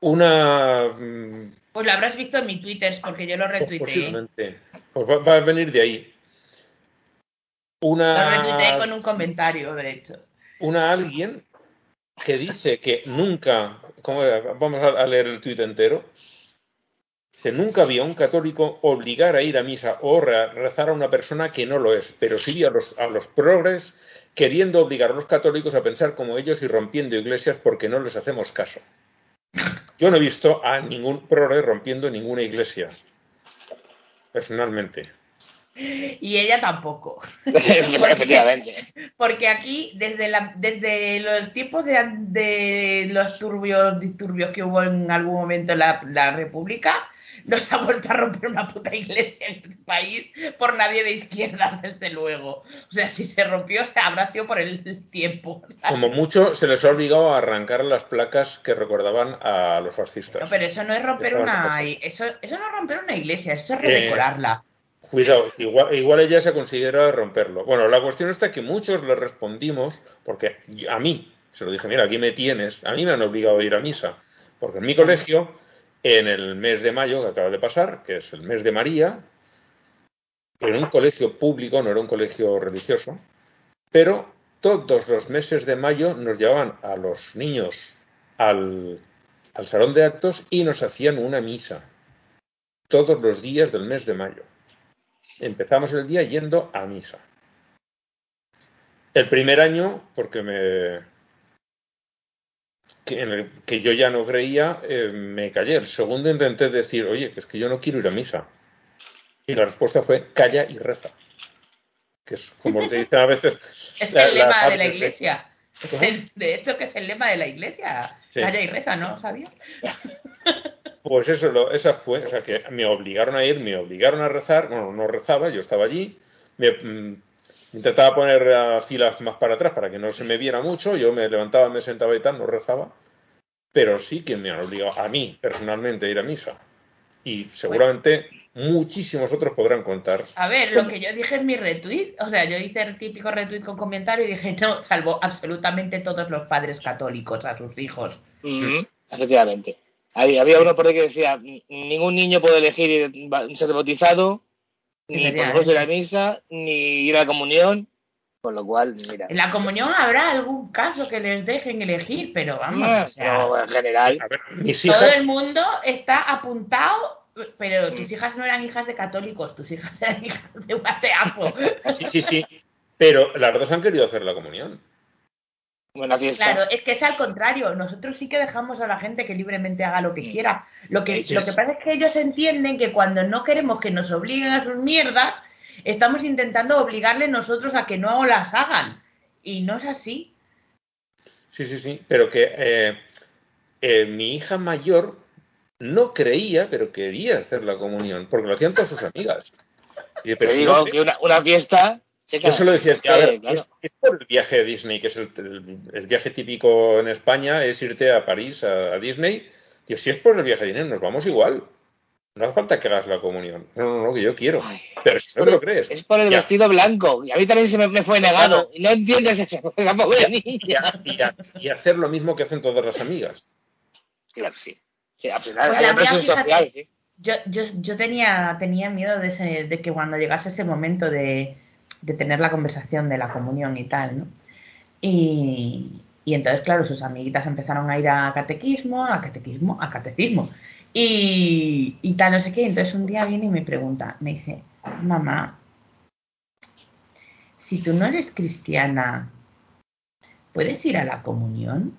Una. mm, Pues lo habrás visto en mi Twitter, porque yo lo pues retuiteé. posiblemente. Pues va, va a venir de ahí. Lo retuiteé con un comentario, de hecho. una alguien que dice que nunca, vamos a leer el tuit entero, dice, nunca había un católico obligar a ir a misa o re- rezar a una persona que no lo es, pero sí a los, a los progres queriendo obligar a los católicos a pensar como ellos y rompiendo iglesias porque no les hacemos caso. Yo no he visto a ningún progre rompiendo ninguna iglesia, personalmente. Y ella tampoco. Efectivamente. Porque aquí, desde, la, desde los tiempos de, de los turbios disturbios que hubo en algún momento en la, la República, no se ha vuelto a romper una puta iglesia en este país por nadie de izquierda, desde luego. O sea, si se rompió, se habrá sido por el tiempo. ¿sabes? Como mucho se les ha obligado a arrancar las placas que recordaban a los fascistas. No, pero eso no es romper Eso una eso, eso no es romper una iglesia, eso es Eh, redecorarla. Cuidado, igual, igual ella se considera romperlo. Bueno, la cuestión está que muchos le respondimos, porque a mí, se lo dije, mira, aquí me tienes, a mí me han obligado a ir a misa, porque en mi colegio, en el mes de mayo que acaba de pasar, que es el mes de María, en un colegio público, no era un colegio religioso, pero todos los meses de mayo nos llevaban a los niños al salón de actos y nos hacían una misa, todos los días del mes de mayo. Empezamos el día yendo a misa. El primer año, porque me. que, en el que yo ya no creía, eh, me callé. El segundo intenté decir, oye, que es que yo no quiero ir a misa. Y la respuesta fue, calla y reza. Que es como te dicen a veces. Es la- el la lema de la iglesia. Es el- de hecho, que es el lema de la iglesia. Sí. Calla y reza, ¿no? ¿Sabías? Pues eso, lo- esa fue, o sea, que me obligaron a ir, me obligaron a rezar, bueno, no rezaba, yo estaba allí, me, mm, intentaba poner a filas más para atrás para que no se me viera mucho, yo me levantaba, me sentaba y tal, no rezaba, pero sí que me han obligado a mí personalmente a ir a misa. Y seguramente muchísimos otros podrán contar. A ver, lo que yo dije en mi retweet, o sea, yo hice el típico retweet con comentario y dije, no, salvo absolutamente todos los padres católicos a sus hijos. Efectivamente. Había, había uno por ahí que decía, ningún niño puede elegir ir- ser bautizado, ni por supuesto ir a misa, ni ir a la comunión, con lo cual, mira. En la comunión habrá algún caso que les dejen elegir, pero vamos, no, o sea, pero en general, A ver, mis todo hijas, el mundo está apuntado, pero tus hijas no eran hijas de católicos, tus hijas eran hijas de un ateazo. sí, sí, sí, pero las dos han querido hacer la comunión. Buena fiesta. Claro, es que es al contrario. Nosotros sí que dejamos a la gente que libremente haga lo que quiera. Lo que, lo que pasa es que ellos entienden que cuando no queremos que nos obliguen a sus mierdas, estamos intentando obligarle nosotros a que no las hagan. Y no es así. Sí, sí, sí, pero que eh, eh, mi hija mayor no creía, pero quería hacer la comunión, porque lo hacían todas sus amigas. Y, Te digo que una, una fiesta. Checa, yo se lo decía, es que, a ver, claro, es, es por el viaje a Disney, que es el, el- el viaje típico en España, es irte a París, a, a Disney. Tío, si es por el viaje a Disney, nos vamos igual. No hace falta que hagas la comunión. No, no, no, que yo quiero. Ay, Pero si no te lo crees. Es por el Ya. vestido blanco. Y a mí también se me, me fue negado. Y no entiendes esa, esa pobre Y, niña. ha- y ha- y hacer lo mismo que hacen todas las amigas. Claro, sí. Sí, al final Pues hay la presión mía, fíjate, social, sí. Yo, yo, yo tenía, tenía miedo de, ese, de que cuando llegase ese momento de, de tener la conversación de la comunión y tal, ¿no? Y, y entonces, claro, sus amiguitas empezaron a ir a catequismo, a catequismo, a catecismo. Y, y tal, no sé qué. Entonces un día viene y me pregunta, me dice, mamá, si tú no eres cristiana, ¿puedes ir a la comunión?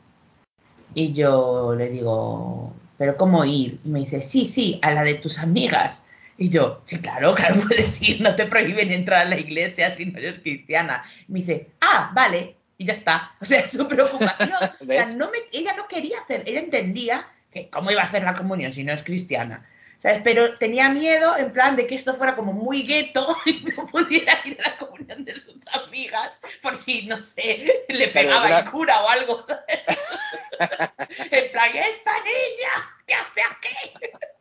Y yo le digo, ¿pero cómo ir? Y me dice, sí, sí, a la de tus amigas. Y yo, sí, claro, claro, puedes ir, no te prohíben entrar a la iglesia si no eres cristiana. Y me dice, ah, vale, y ya está. O sea, su preocupación, o sea, ¿Ves? no me, ella no quería hacer, ella entendía que cómo iba a hacer la comunión si no es cristiana. ¿Sabes? Pero tenía miedo en plan de que esto fuera como muy gueto y no pudiera ir a la comunión de sus amigas por si, no sé, le pegaba el cura o algo. en plan, esta niña, ¿qué hace aquí?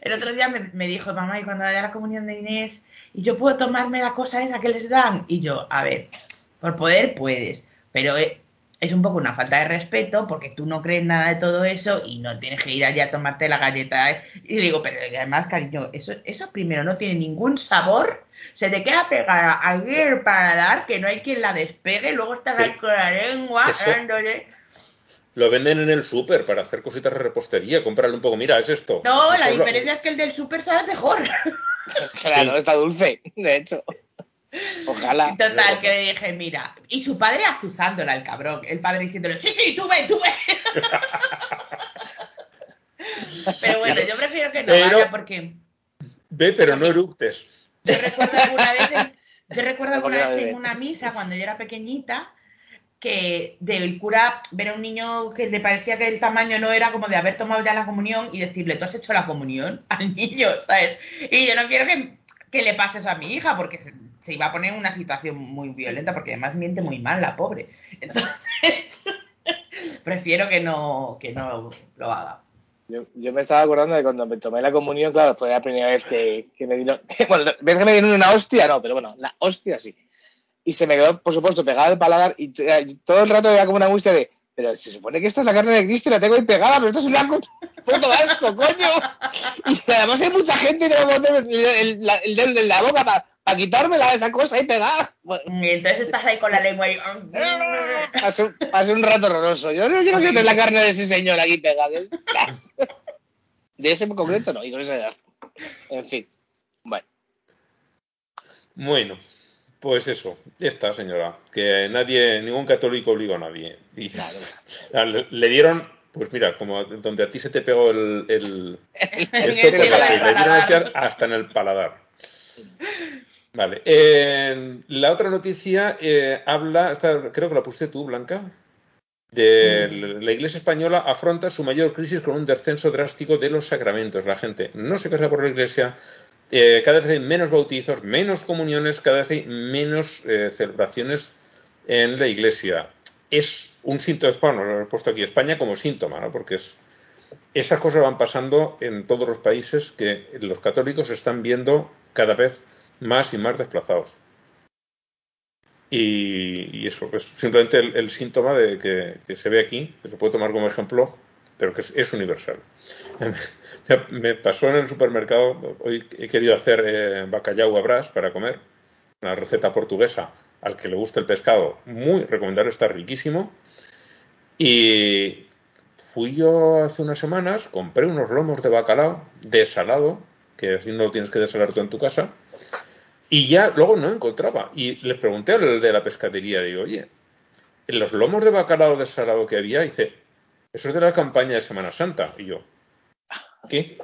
El otro día me, me dijo, mamá, y cuando haya la comunión de Inés, y yo puedo tomarme la cosa esa que les dan. Y yo, a ver, por poder puedes, pero eh, es un poco una falta de respeto porque tú no crees nada de todo eso y no tienes que ir allá a tomarte la galleta. ¿eh? Y digo, pero además, cariño, eso, eso primero no tiene ningún sabor. Se te queda pegada ayer para dar que no hay quien la despegue, luego estás Sí. ahí con la lengua Eso. dándole. Lo venden en el súper para hacer cositas de repostería. Cómprale un poco. Mira, es esto. No, la lo- diferencia es que el del súper sabe mejor. Claro, Sí. está dulce, de hecho. Ojalá. Total, que le dije, mira, y su padre azuzándola, el cabrón, el padre diciéndole, sí, sí, tú ve, tú ve. Pero bueno, yo prefiero que no Pero- vaya porque Ve, pero no eructes. yo recuerdo alguna vez, en, yo recuerdo alguna vez en una misa cuando yo era pequeñita que del cura ver a un niño que le parecía que el tamaño no era como de haber tomado ya la comunión y decirle, ¿tú has hecho la comunión al niño? ¿Sabes? Y yo no quiero que, que le pase eso a mi hija porque se, iba a poner en una situación muy violenta porque además miente muy mal la pobre. Entonces, prefiero que no, que no lo haga. Yo, yo me estaba acordando de cuando me tomé la comunión, claro, fue la primera vez que, me dieron. bueno, ¿ves que me dieron una hostia? No, pero bueno, la hostia sí. Y se me quedó, por supuesto, pegada al paladar y todo el rato era como una angustia de. Pero se supone que esto es la carne de Cristo y la tengo ahí pegada, pero esto es una co- puto asco, coño. Y además hay mucha gente que va a poner el, el- la- el dedo en la boca para quitármela esa cosa ahí pegada. Y entonces estás ahí con la lengua ahí. pasé, un- pasé un rato horroroso. Yo no quiero que tener la carne de ese señor aquí pegada. De ese en concreto no, y con esa edad. En fin. Bueno, Bueno, pues eso, esta señora, que nadie, ningún católico obligó a nadie. Y Claro. le, dieron, pues mira, como donde a ti se te pegó el, el- esto, pues el así, le dieron paladar. hasta- hasta en el paladar. Vale, eh, la otra noticia eh, habla, esta creo que la pusiste tú, Blanca, de la Iglesia española afronta su mayor crisis con un descenso drástico de los sacramentos. La gente no se casa por la Iglesia, eh, cada vez hay menos bautizos, menos comuniones, cada vez hay menos eh, celebraciones en la Iglesia. Es un síntoma, bueno, lo he puesto aquí España como síntoma, ¿no? porque es, esas cosas van pasando en todos los países que los católicos están viendo cada vez más y más desplazados. Y, eso, pues simplemente el, síntoma de que, se ve aquí, que se puede tomar como ejemplo, pero que es, es universal. Me, pasó en el supermercado, hoy he querido hacer eh, bacalhau a brás para comer, una receta portuguesa al que le gusta el pescado, muy recomendable, está riquísimo. Y fui yo hace unas semanas, compré unos lomos de bacalao desalado, que así no lo tienes que desalar tú en tu casa, y ya luego no encontraba. Y le pregunté al de la pescadería, digo, oye, los lomos de bacalao desalado que había, dice, eso es de la campaña de Semana Santa. Y yo, ¿qué?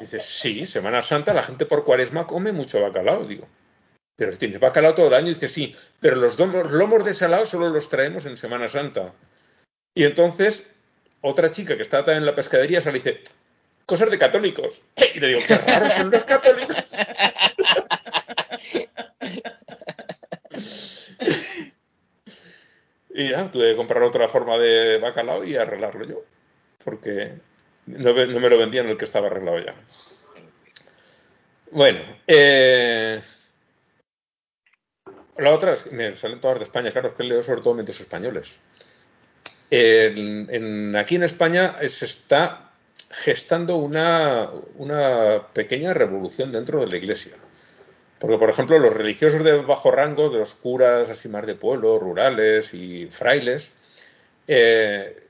Dice, sí, Semana Santa, la gente por cuaresma come mucho bacalao. Digo, pero si tienes bacalao todo el año. Dice, sí, pero los lomos, lomos desalados solo los traemos en Semana Santa. Y entonces, otra chica que también en la pescadería sale y dice, cosas de católicos. Y le digo, qué raros son los católicos. Y ya, tuve que comprar otra forma de bacalao y arreglarlo yo. Porque no, me lo vendían el que estaba arreglado ya. Bueno, eh, la otra es que me salen todas de España, claro, es que leo sobre todo medios españoles. En- en- aquí en España se está gestando una, una pequeña revolución dentro de la Iglesia. Porque, por ejemplo, los religiosos de bajo rango, de los curas así más de pueblo, rurales y frailes, eh,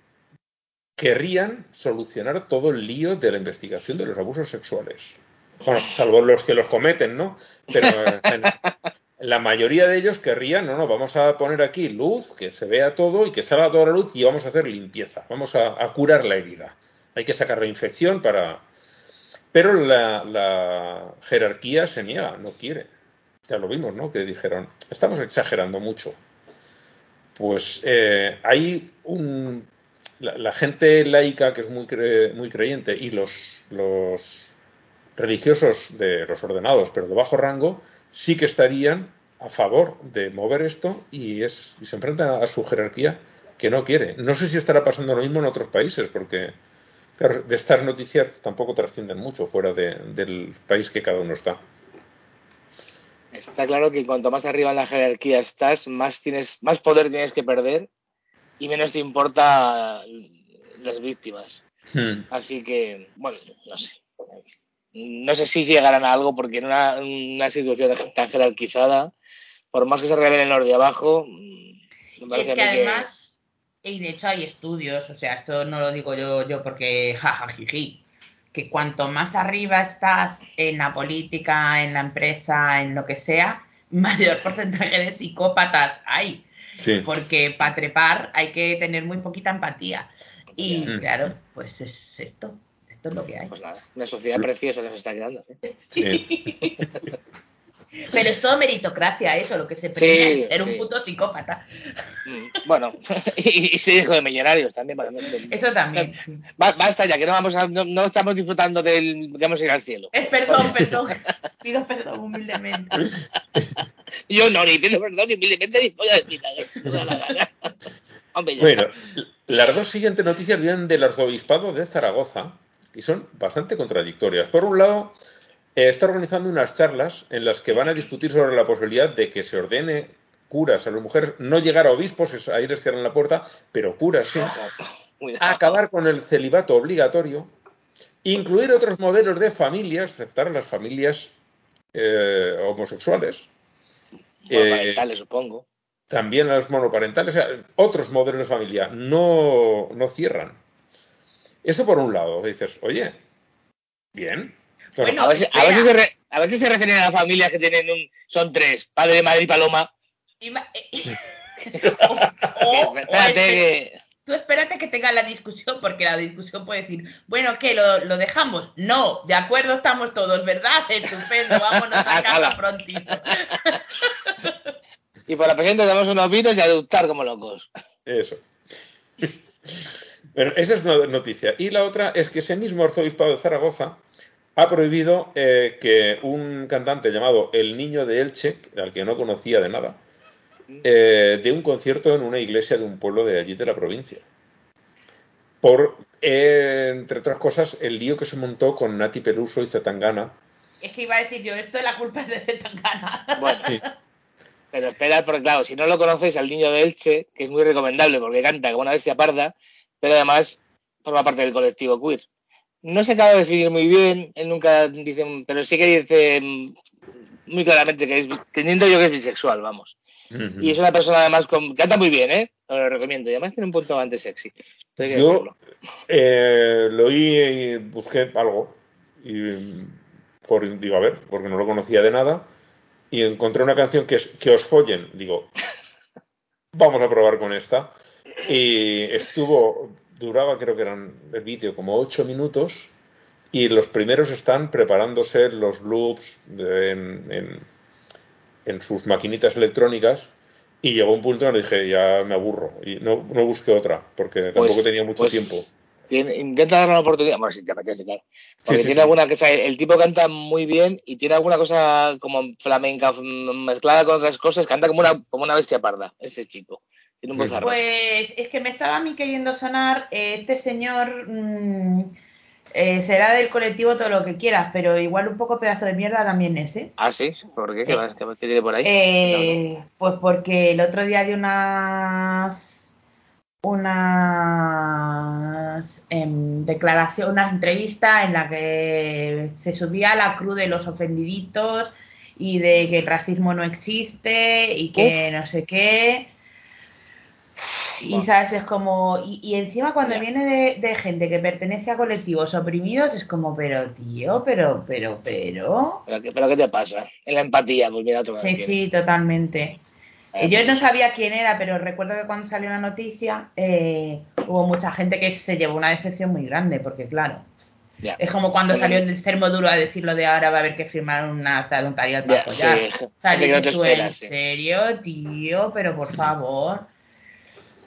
querrían solucionar todo el lío de la investigación de los abusos sexuales. Bueno, salvo los que los cometen, ¿no? Pero en- la mayoría de ellos querrían, no, no, vamos a poner aquí luz, que se vea todo y que salga toda la luz y vamos a hacer limpieza, vamos a, curar la herida. Hay que sacar la infección para... Pero la, la jerarquía se niega, no quiere. Ya lo vimos, ¿no? Que dijeron, estamos exagerando mucho. Pues eh, hay un... La, la gente laica que es muy, cre- muy creyente y los, los religiosos de los ordenados, pero de bajo rango, sí que estarían a favor de mover esto y, es, y se enfrentan a su jerarquía que no quiere. No sé si estará pasando lo mismo en otros países, porque de estas noticias tampoco trascienden mucho fuera de- del país que cada uno está. Está claro que cuanto más arriba en la jerarquía estás, más tienes, más poder tienes que perder y menos te importa las víctimas. Hmm. Así que, bueno, no sé. No sé si llegarán a algo porque en una, una situación tan jerarquizada, por más que se revelen los de abajo, mm, me parece Es que a mí además, y de hecho hay estudios, o sea, esto no lo digo yo, yo porque jajajiji, que cuanto más arriba estás en la política, en la empresa, en lo que sea, mayor porcentaje de psicópatas hay. Sí. Porque para trepar hay que tener muy poquita empatía. Y Ya. claro, pues es esto, esto es lo que hay. pues nada, una sociedad preciosa nos está quedando. ¿eh? Sí. Pero es todo meritocracia, eso, lo que se premia Sí, es ser un puto psicópata. Mm, Bueno, y, y se dijo de millonarios también. para- Eso también. Ba- Basta ya, que no, vamos a- no, no estamos disfrutando del que vamos a ir al cielo. Es perdón, perdón. Pido perdón humildemente. Yo no, ni pido perdón, ni humildemente, ni polla de pita, ¿eh? No da la gana. Hombre, Bueno, las dos siguientes noticias vienen del arzobispado de Zaragoza y son bastante contradictorias. Por un lado, eh, está organizando unas charlas en las que van a discutir sobre la posibilidad de que se ordene curas a las mujeres, no llegar a obispos, ahí les cierran la puerta, pero curas sí, acabar con el celibato obligatorio, incluir otros modelos de familias, aceptar las familias eh, homosexuales, Bueno, eh, supongo. también a los monoparentales, o sea, otros modelos de familia no, no cierran. Eso por un lado, dices, oye, bien. Bueno, a, si se re- a si se refieren a familias que tienen un. Son tres: padre, madre y paloma. Ima- eh, o- Espérate espe- que. Tú espérate que tenga la discusión, porque la discusión puede decir, bueno, ¿qué? ¿Lo, lo dejamos? No, de acuerdo estamos todos, ¿verdad? Estupendo, vámonos a casa prontito. Y por la presente damos unos vinos y a adoptar como locos. Eso. Bueno, esa es una noticia. Y la otra es que ese mismo arzobispado de Zaragoza ha prohibido eh, que un cantante llamado El Niño de Elche, al que no conocía de nada, eh, dé un concierto en una iglesia de un pueblo de allí de la provincia. Por, eh, entre otras cosas, el lío que se montó con Nati Peluso y Zetangana. Es que iba a decir yo, esto de la culpa es de Zetangana. Bueno, Sí. pero esperad, porque claro, si no lo conocéis al niño de Elche, que es muy recomendable porque canta como una bestia parda, pero además forma parte del colectivo queer. No se acaba de definir muy bien, él nunca dice, pero sí que dice mm, muy claramente que es, teniendo yo que es bisexual, vamos. Y es una persona además con, canta muy bien, ¿eh? Lo recomiendo. Y además tiene un punto bastante sexy. Yo eh, lo oí y busqué algo. Y por, digo, a ver, porque no lo conocía de nada. Y encontré una canción que es Que os follen. Digo, vamos a probar con esta. Y estuvo, duraba, creo que eran el vídeo, como ocho minutos. Y los primeros están preparándose los loops de- en, en- en sus maquinitas electrónicas. Y llegó un punto en el que dije, ya me aburro. Y no, no busqué otra, porque tampoco Pues- tenía mucho pues tiempo. tiene- intenta darle una oportunidad. Bueno, si te apetece, claro. Porque sí, tiene sí. alguna cosa. El tipo canta muy bien y tiene alguna cosa como flamenca mezclada con otras cosas. Canta como una, como una bestia parda, ese chico. Tiene un Sí. bozarrón. Pues es que me estaba a mí queriendo sonar, eh, este señor mm, eh, será del colectivo todo lo que quieras, pero igual un poco pedazo de mierda también es, ¿eh? Ah, sí. ¿Por qué? ¿Qué, Sí. más? ¿Qué tiene por ahí? Eh, Pues porque el otro día de unas unas em, declaración, una entrevista en la que se subía a la cruz de los ofendiditos y de que el racismo no existe y que no sé qué. Y sabes, es como. Y, y encima cuando Ya. viene de, de gente que pertenece a colectivos oprimidos, es como, pero tío, pero, pero, pero. ¿Pero qué, pero qué te pasa? En la empatía, pues mira, otro Sí, sí, totalmente. Eh, Yo no sabía quién era, pero recuerdo que cuando salió la noticia eh, hubo mucha gente que se llevó una decepción muy grande, porque claro, Ya. es como cuando Bueno, salió el extremo duro a decirlo de ahora va a haber que firmar una acta notarial para Ya, apoyar. sí, O sea, no te ¿en sí. serio, tío? Pero por favor.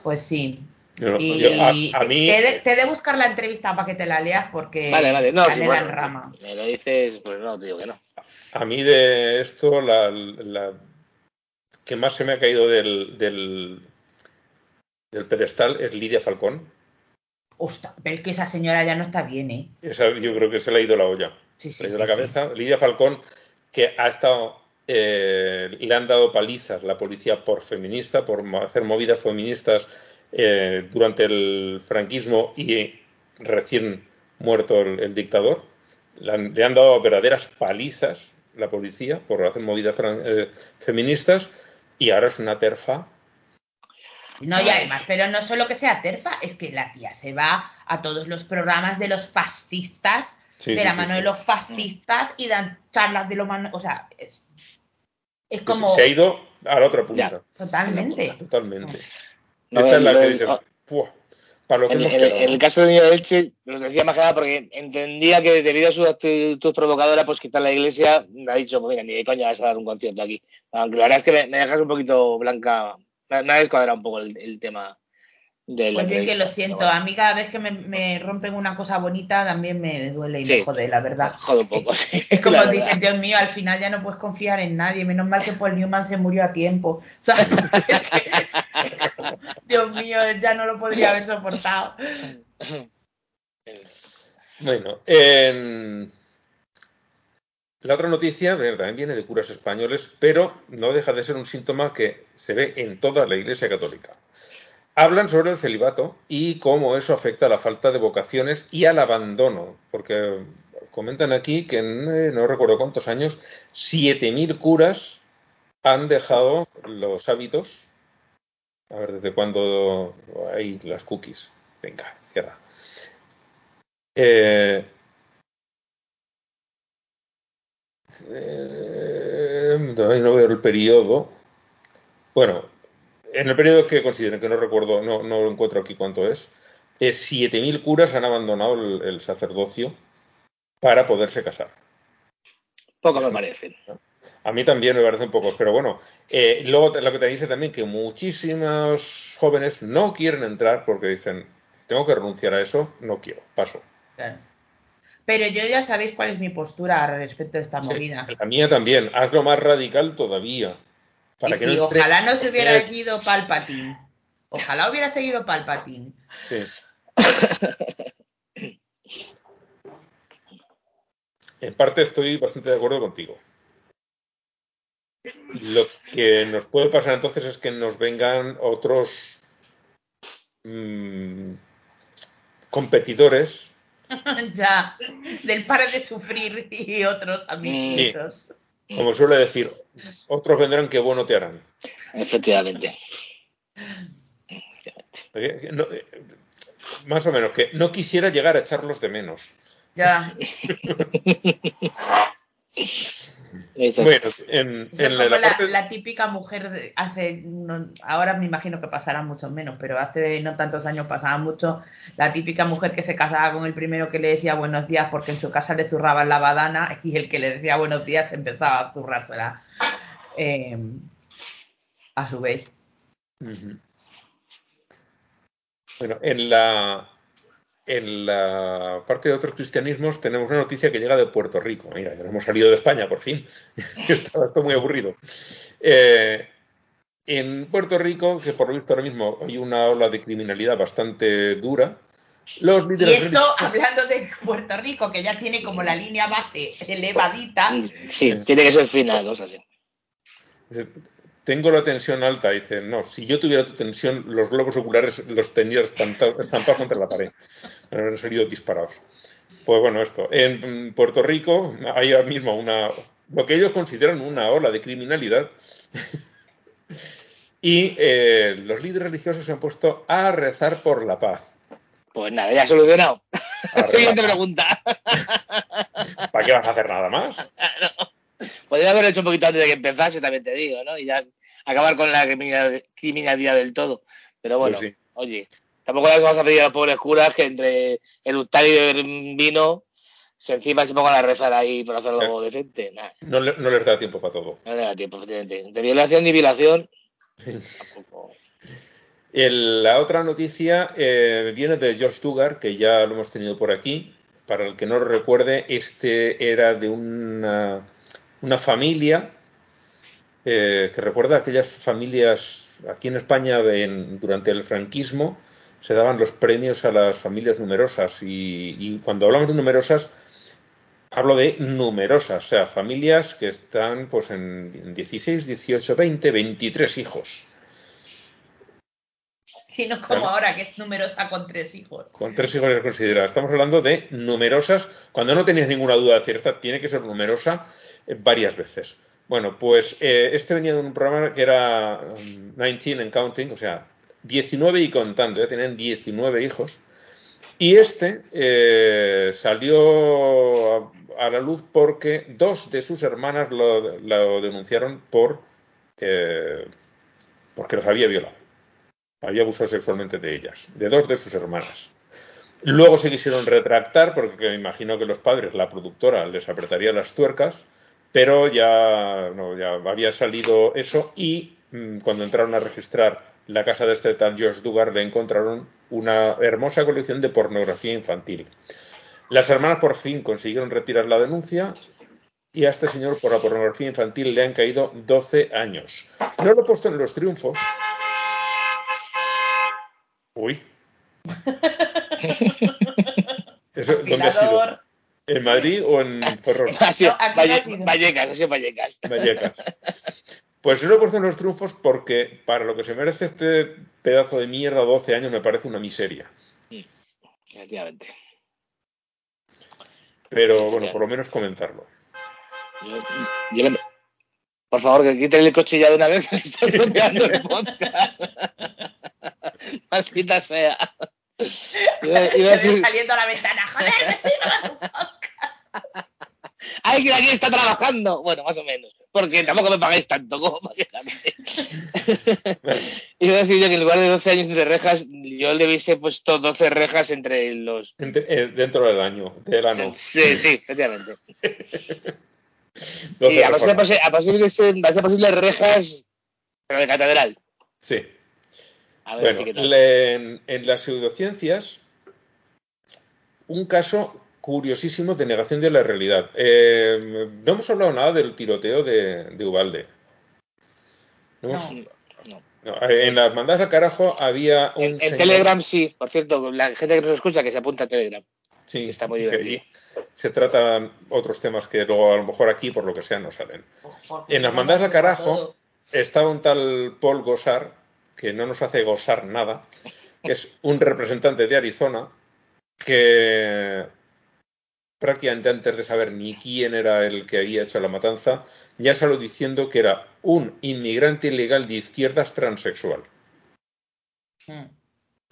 Pues sí. Yo- Y yo- a, a mí, te, he de, te de buscar la entrevista para que te la leas porque Vale, vale, no, sí, bueno, en rama. me lo dices, pues no, te digo que no. a mí de esto, la, la que más se me ha caído del, del, del pedestal es Lidia Falcón. Ostras, pero es que esa señora ya no está bien, ¿eh? Esa yo creo que se le ha ido la olla. Sí, Se sí, le ha ido sí, la cabeza. Lidia Falcón, que ha estado, eh, le han dado palizas la policía por feminista, por hacer movidas feministas eh, durante el franquismo y recién muerto el, el dictador. Le han, le han dado verdaderas palizas la policía por hacer movidas eh, feministas y ahora es una terfa. No, y además, pero no solo que sea terfa, es que la tía se va a todos los programas de los fascistas, Sí, de sí, la mano sí. de los fascistas y dan charlas de lo mano, o sea, es, es como Se ha ido a la otra punta. Ya. totalmente. Totalmente. No, Esta es la que dice, ah, "Buah, para lo que En, hemos en- quedado". en el caso del niño de Elche, lo decía más que nada porque entendía que debido a su actitud provocadora, pues quizá la iglesia me ha dicho, pues mira, ni de coña vas a dar un concierto aquí. Aunque la verdad es que me, me dejas un poquito blanca, me, me ha descuadrado un poco el, el tema de la Pues que lo siento, a mí cada vez que me, me rompen una cosa bonita también me duele y Sí. me jode, la verdad. Jode un poco, sí. Es como dicen, Dios mío, al final ya no puedes confiar en nadie. Menos mal que Paul Newman se murió a tiempo. Dios mío, ya no lo podría haber soportado. Bueno, en... la otra noticia bueno, también viene de curas españoles, pero no deja de ser un síntoma que se ve en toda la Iglesia Católica. Hablan sobre el celibato y cómo eso afecta a la falta de vocaciones y al abandono, porque comentan aquí que en eh, no recuerdo cuántos años, 7.000 curas han dejado los hábitos. A ver, ¿desde cuándo hay las cookies? Venga, cierra. Eh, eh, no veo el periodo. Bueno, en el periodo que consideren, que no recuerdo, no, no lo encuentro aquí cuánto es, eh, 7.000 curas han abandonado el, el sacerdocio para poderse casar. Poco me parece. A mí también me parece un poco, pero bueno, eh, luego lo que te dice también que muchísimos jóvenes no quieren entrar porque dicen, tengo que renunciar a eso, no quiero, paso. Claro. Pero yo ya sabéis cuál es mi postura respecto a esta Sí, movida. la mía también, hazlo más radical todavía. Para Y que sí, no entre- ojalá no se hubiera Eh, seguido Palpatine. Ojalá hubiera seguido Palpatine. Sí. En parte estoy bastante de acuerdo contigo. Lo que nos puede pasar entonces es que nos vengan otros mm, competidores. ya, del pare de sufrir y otros amiguitos. Como suele decir, otros vendrán que bueno te harán. Efectivamente. Eh, no, eh, más o menos, que no quisiera llegar a echarlos de menos. Ya. Bueno, en, en la, como la la, parte- la típica mujer hace, no- ahora me imagino que pasará mucho menos, pero hace no tantos años pasaba mucho la típica mujer que se casaba con el primero que le decía buenos días porque en su casa le zurraban la badana y el que le decía buenos días empezaba a zurrársela eh, a su vez. Bueno, en la, en la parte de otros cristianismos tenemos una noticia que llega de Puerto Rico. Mira, ya hemos salido de España, por fin. Estaba esto muy aburrido. Eh, en Puerto Rico, que por lo visto ahora mismo hay una ola de criminalidad bastante dura, los Y esto religiosos- hablando de Puerto Rico, que ya tiene como la línea base elevadita. Sí, tiene que ser fina, cosas así. Tengo la tensión alta. Dice, no, si yo tuviera tu tensión, los globos oculares los tendría estampados contra la pared. Me habrían salido disparados. Pues bueno, esto. En Puerto Rico hay ahora mismo una lo que ellos consideran una ola de criminalidad. y eh, los líderes religiosos se han puesto a rezar por la paz. Pues nada, ya solucionado. Siguiente pregunta. ¿Para qué vas a hacer nada más? Podría haberlo hecho un poquito antes de que empezase, también te digo, ¿no? Y ya acabar con la criminal- criminalidad del todo. Pero bueno, Pues sí. oye, tampoco les vamos a pedir a los pobres curas que entre eructar y beber vino se encima se pongan a rezar ahí por hacer algo decente. Nada, No, le- no les da tiempo para todo. no le da tiempo, efectivamente. De violación ni violación, tampoco. El- la otra noticia eh, viene de Josh Dugar, que ya lo hemos tenido por aquí. Para el que no lo recuerde, este era de una, una familia eh, que recuerda aquellas familias aquí en España de- en- durante el franquismo. Se daban los premios a las familias numerosas y, y cuando hablamos de numerosas hablo de numerosas, o sea, familias que están pues en 16, 18, 20, 23 hijos. Sino como ahora, que es numerosa con tres hijos. Con tres hijos es considerada. Estamos hablando de numerosas, cuando no tenías ninguna duda de cierta, tiene que ser numerosa eh, varias veces. Bueno, pues eh, este venía de un programa que era um, 19 and counting, o sea, 19 y contando, ya tenían 19 hijos. Y este eh, salió a, a la luz porque dos de sus hermanas lo, lo denunciaron por eh, porque los había violado. Había abusado sexualmente de ellas, de dos de sus hermanas. Luego se quisieron retractar porque me imagino que los padres, la productora, les apretaría las tuercas, pero ya, no, ya había salido eso y mm, cuando entraron a registrar la casa de este tal Josh Dugar le encontraron una hermosa colección de pornografía infantil. Las hermanas por fin consiguieron retirar la denuncia y a este señor por la pornografía infantil le han caído 12 años. No lo he puesto en los triunfos. Uy. Eso, ¿Dónde ha sido? ¿En Madrid o en Ferrol? Ha sido No, Valle-. Vallecas, ha sido Vallecas. Vallecas. Pues yo lo he puesto en los triunfos porque para lo que se merece este pedazo de mierda 12 años me parece una miseria. Efectivamente. Pero bueno, por lo menos comentarlo. Yo- yo me- Por favor, que quiten el coche ya de una vez, que me está el podcast. Maldita sea. Iba, iba a decir, saliendo a la ventana. ¡Joder! ¡Alguien aquí está trabajando! Bueno, más o menos. Porque tampoco me pagáis tanto como para quejarme. Iba a decir yo que en lugar de 12 años entre rejas, yo le hubiese puesto 12 rejas entre los. Entre- eh, dentro del año, del ano. Sí, sí, efectivamente. 12 Y a posi- a posibles, a posibles rejas, pero de catedral. Sí. A ver Bueno, si en, en las pseudociencias, un caso curiosísimo de negación de la realidad. Eh, no hemos hablado nada del tiroteo de, de Ubalde. No hemos- No. No. no, en las mandadas al carajo había un En, señor- Telegram sí, por cierto, la gente que nos escucha que se apunta a Telegram. Sí, está muy divertido. Se tratan otros temas que luego a lo mejor aquí, por lo que sea, no salen. En las mandadas al carajo estaba un tal Paul Gosar, que no nos hace gozar nada, que es un representante de Arizona, que prácticamente antes de saber ni quién era el que había hecho la matanza, ya salió diciendo que era un inmigrante ilegal de izquierdas transexual. Mm.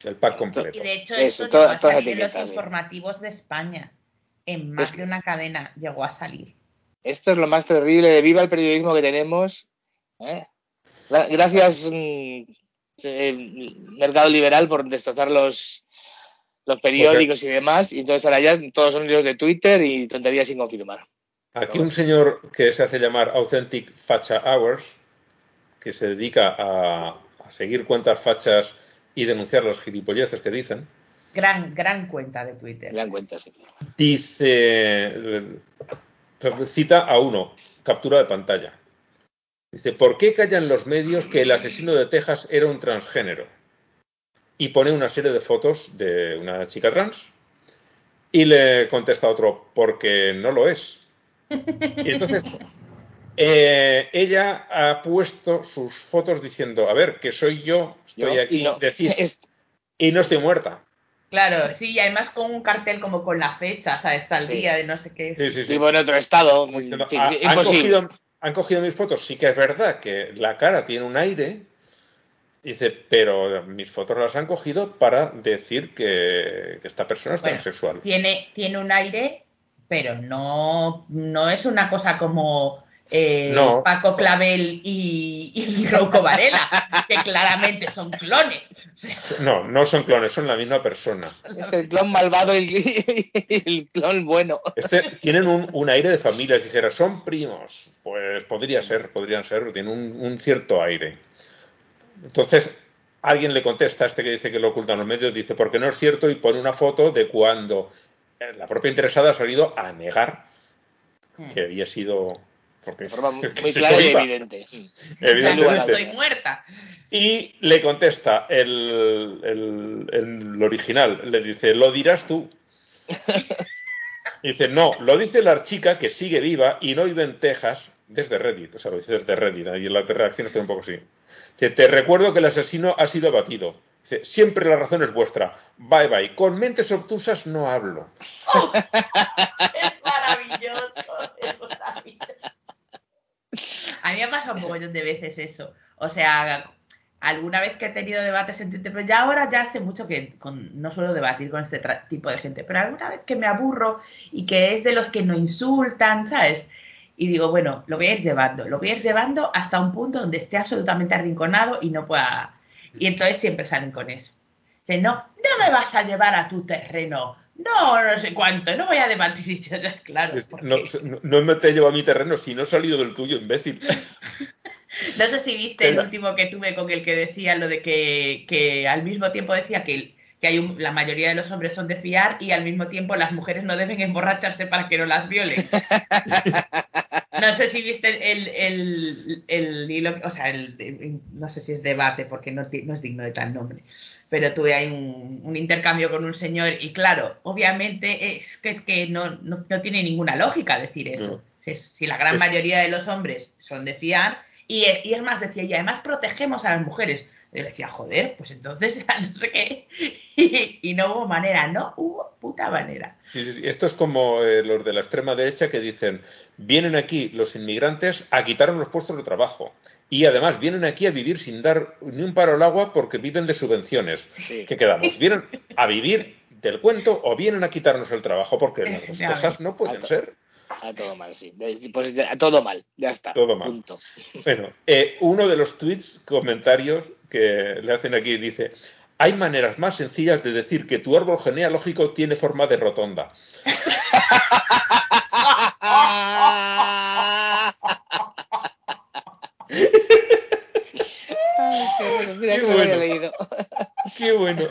El pack Y completo. de hecho, Eso, esto toda- llegó a salir en los informativos de España. En más Es que- de una cadena llegó a salir. Esto es lo más terrible de viva el periodismo que tenemos. ¿eh? Gra- Gracias, mm, eh, Mercado Liberal, por destrozar los, los periódicos y demás. Y entonces ahora ya todos son líos de Twitter y tonterías sin confirmar. Aquí un señor que se hace llamar Authentic Facha Hours, que se dedica a, a seguir cuentas fachas y denunciar las gilipolleces que dicen, Gran, gran cuenta de Twitter. Dan cuenta, sí. dice, cita a uno, captura de pantalla. Dice, ¿por qué callan los medios que el asesino de Texas era un transgénero? Y pone una serie de fotos de una chica trans. Y le contesta otro, porque no lo es. Y entonces eh, ella ha puesto sus fotos diciendo, a ver, que soy yo, estoy Yo, aquí, y no, decís, es- y no estoy muerta. Claro, sí, y además con un cartel como con la fecha, o sea, está el Sí. día de no sé qué. Sí, sí, sí. Vivo en otro estado. Fin, "Ah, han, cogido, han cogido mis fotos, sí que es verdad que la cara tiene un aire, dice, pero mis fotos las han cogido para decir que, que esta persona es Bueno, transexual. Tiene, tiene un aire, pero no, no es una cosa como eh, No. Paco Clavel y, y Rocco Varela, que claramente son clones. No, no son clones, son la misma persona. Es el clon malvado y el, el clon bueno. Este, tienen un, un aire de familia, si dijera, son primos. Pues podría ser, podrían ser, tienen un, un cierto aire. Entonces, alguien le contesta a este que dice que lo ocultan los medios, dice, porque no es cierto, y pone una foto de cuando eh, la propia interesada ha salido a negar que había sido. Porque, forma muy clara y evidente. Evidentemente. estoy muerta. Y le contesta el, el- el original, le dice, lo dirás tú. Dice, no, lo dice la chica que sigue viva y no vive en Texas, desde Reddit, o sea, lo dice desde Reddit, ahí en la reacción estoy un poco así. Te recuerdo que el asesino ha sido abatido. Siempre la razón es vuestra. Bye bye. Con mentes obtusas no hablo. Es maravilloso. A mí me ha pasado un mogollón de veces eso. O sea, alguna vez que he tenido debates en Twitter, pero ya ahora ya hace mucho que con- no suelo debatir con este tipo de gente, pero alguna vez que me aburro y que es de los que no insultan, ¿sabes? Y digo, bueno, lo voy a ir llevando, lo voy a ir llevando hasta un punto donde esté absolutamente arrinconado y no pueda... Y entonces siempre salen con eso. Dicen, no, no me vas a llevar a tu terreno. No, no sé cuánto, no voy a debatir. Y yo, claro, porque- No, no, no me te llevo a mi terreno si no he salido del tuyo, imbécil. No sé si viste el último que tuve con el que decía lo de que, que al mismo tiempo decía que, que hay un- la mayoría de los hombres son de fiar y al mismo tiempo las mujeres no deben emborracharse para que no las violen. No sé si viste el, el, el hilo, o sea, el, el- no sé si es debate porque no, no es digno de tal nombre, pero tuve ahí un, un intercambio con un señor y claro, obviamente es que, es que no, no, no tiene ninguna lógica decir eso. Es- si la gran mayoría de los hombres son de fiar y, y es más, decía, y además protegemos a las mujeres. Y yo decía, joder, pues entonces no sé qué. Y, y no hubo manera, no hubo puta manera. Sí, sí, sí. Esto es como eh, los de la extrema derecha que dicen, vienen aquí los inmigrantes a quitarnos los puestos de trabajo. Y además vienen aquí a vivir sin dar ni un paro al agua porque viven de subvenciones. Sí. ¿Qué quedamos? ¿Vienen a vivir del cuento o vienen a quitarnos el trabajo? Porque las cosas no pueden ser. A todo mal, sí. Pues a todo mal, ya está. Todo mal. Punto. Bueno, eh, uno de los tweets, comentarios que le hacen aquí dice, hay maneras más sencillas de decir que tu árbol genealógico tiene forma de rotonda. Ay, qué bueno, mira Qué que me lo había bueno. leído. Qué bueno.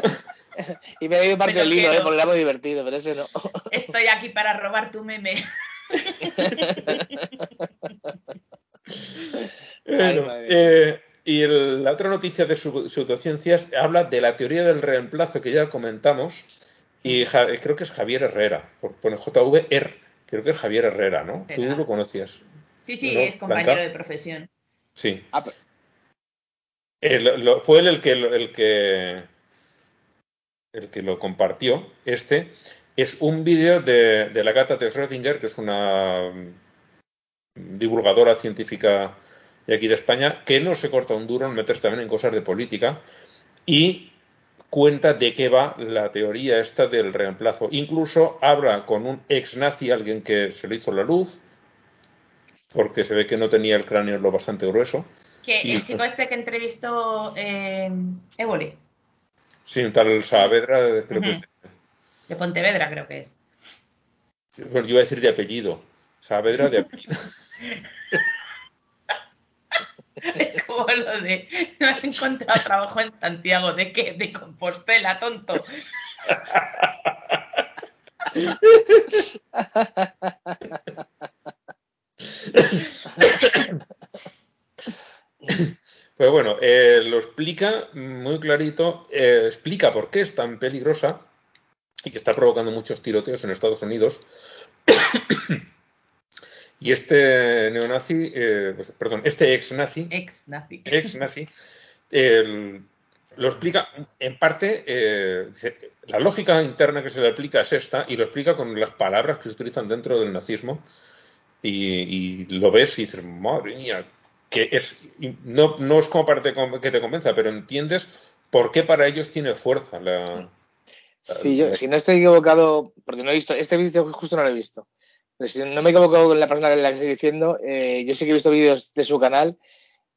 Y me he leído parte del hilo, ¿eh? porque era muy divertido, pero ese no. Estoy aquí para robar tu meme. Bueno, eh, y el- la otra noticia de su- pseudociencias habla de la teoría del reemplazo que ya comentamos. Y Ja- creo que es Javier Herrera, porque pone JVR, creo que es Javier Herrera, ¿no? Tú lo conocías. Sí, sí, ¿No, es compañero Blanca? de profesión. Sí. Ah, pero- Eh, lo- lo- fue él el que, el que el que lo compartió. Este es un vídeo de, de la gata de Schrödinger, que es una mm, divulgadora científica de aquí de España, que no se corta un duro en meterse también en cosas de política y cuenta de qué va la teoría esta del reemplazo. Incluso habla con un ex nazi, alguien que se le hizo la luz, porque se ve que no tenía el cráneo lo bastante grueso. Que Y, el chico pues- este que entrevistó eh, Évole, Sí, un tal Saavedra, creo que. De Pontevedra creo que es. Bueno, yo iba a decir de apellido. Saavedra de apellido. Es como lo de, no has encontrado trabajo en Santiago, ¿de qué? De Compostela, tonto. Pues bueno, eh, lo explica muy clarito, eh, explica por qué es tan peligrosa que está provocando muchos tiroteos en Estados Unidos. y este neonazi, eh, pues, perdón, este ex nazi, Ex nazi. ex nazi, Lo explica, en parte, eh, la lógica interna que se le aplica es esta, y lo explica con las palabras que se utilizan dentro del nazismo, y, y lo ves y dices, madre mía, que es, no, no es como para te- que te convenza, pero entiendes por qué para ellos tiene fuerza la... Sí, yo, si no estoy equivocado, porque no he visto, este vídeo justo no lo he visto, pero si no me he equivocado con la persona que la que estoy diciendo, eh, yo sí que he visto vídeos de su canal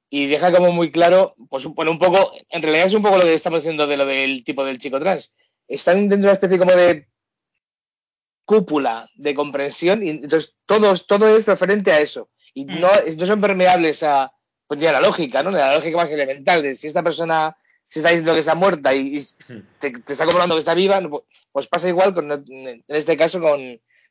y deja como muy claro, pues un- bueno, un poco, en realidad es un poco lo que estamos diciendo de lo del tipo del chico trans. Están dentro de una especie como de cúpula de comprensión y entonces todo, todo es referente a eso y Mm. no, no son permeables a, pues, ni a la lógica, ¿no? La lógica más elemental de si esta persona se está diciendo que está muerta y, y te, te está comprobando que está viva, pues pasa igual con, en este caso con,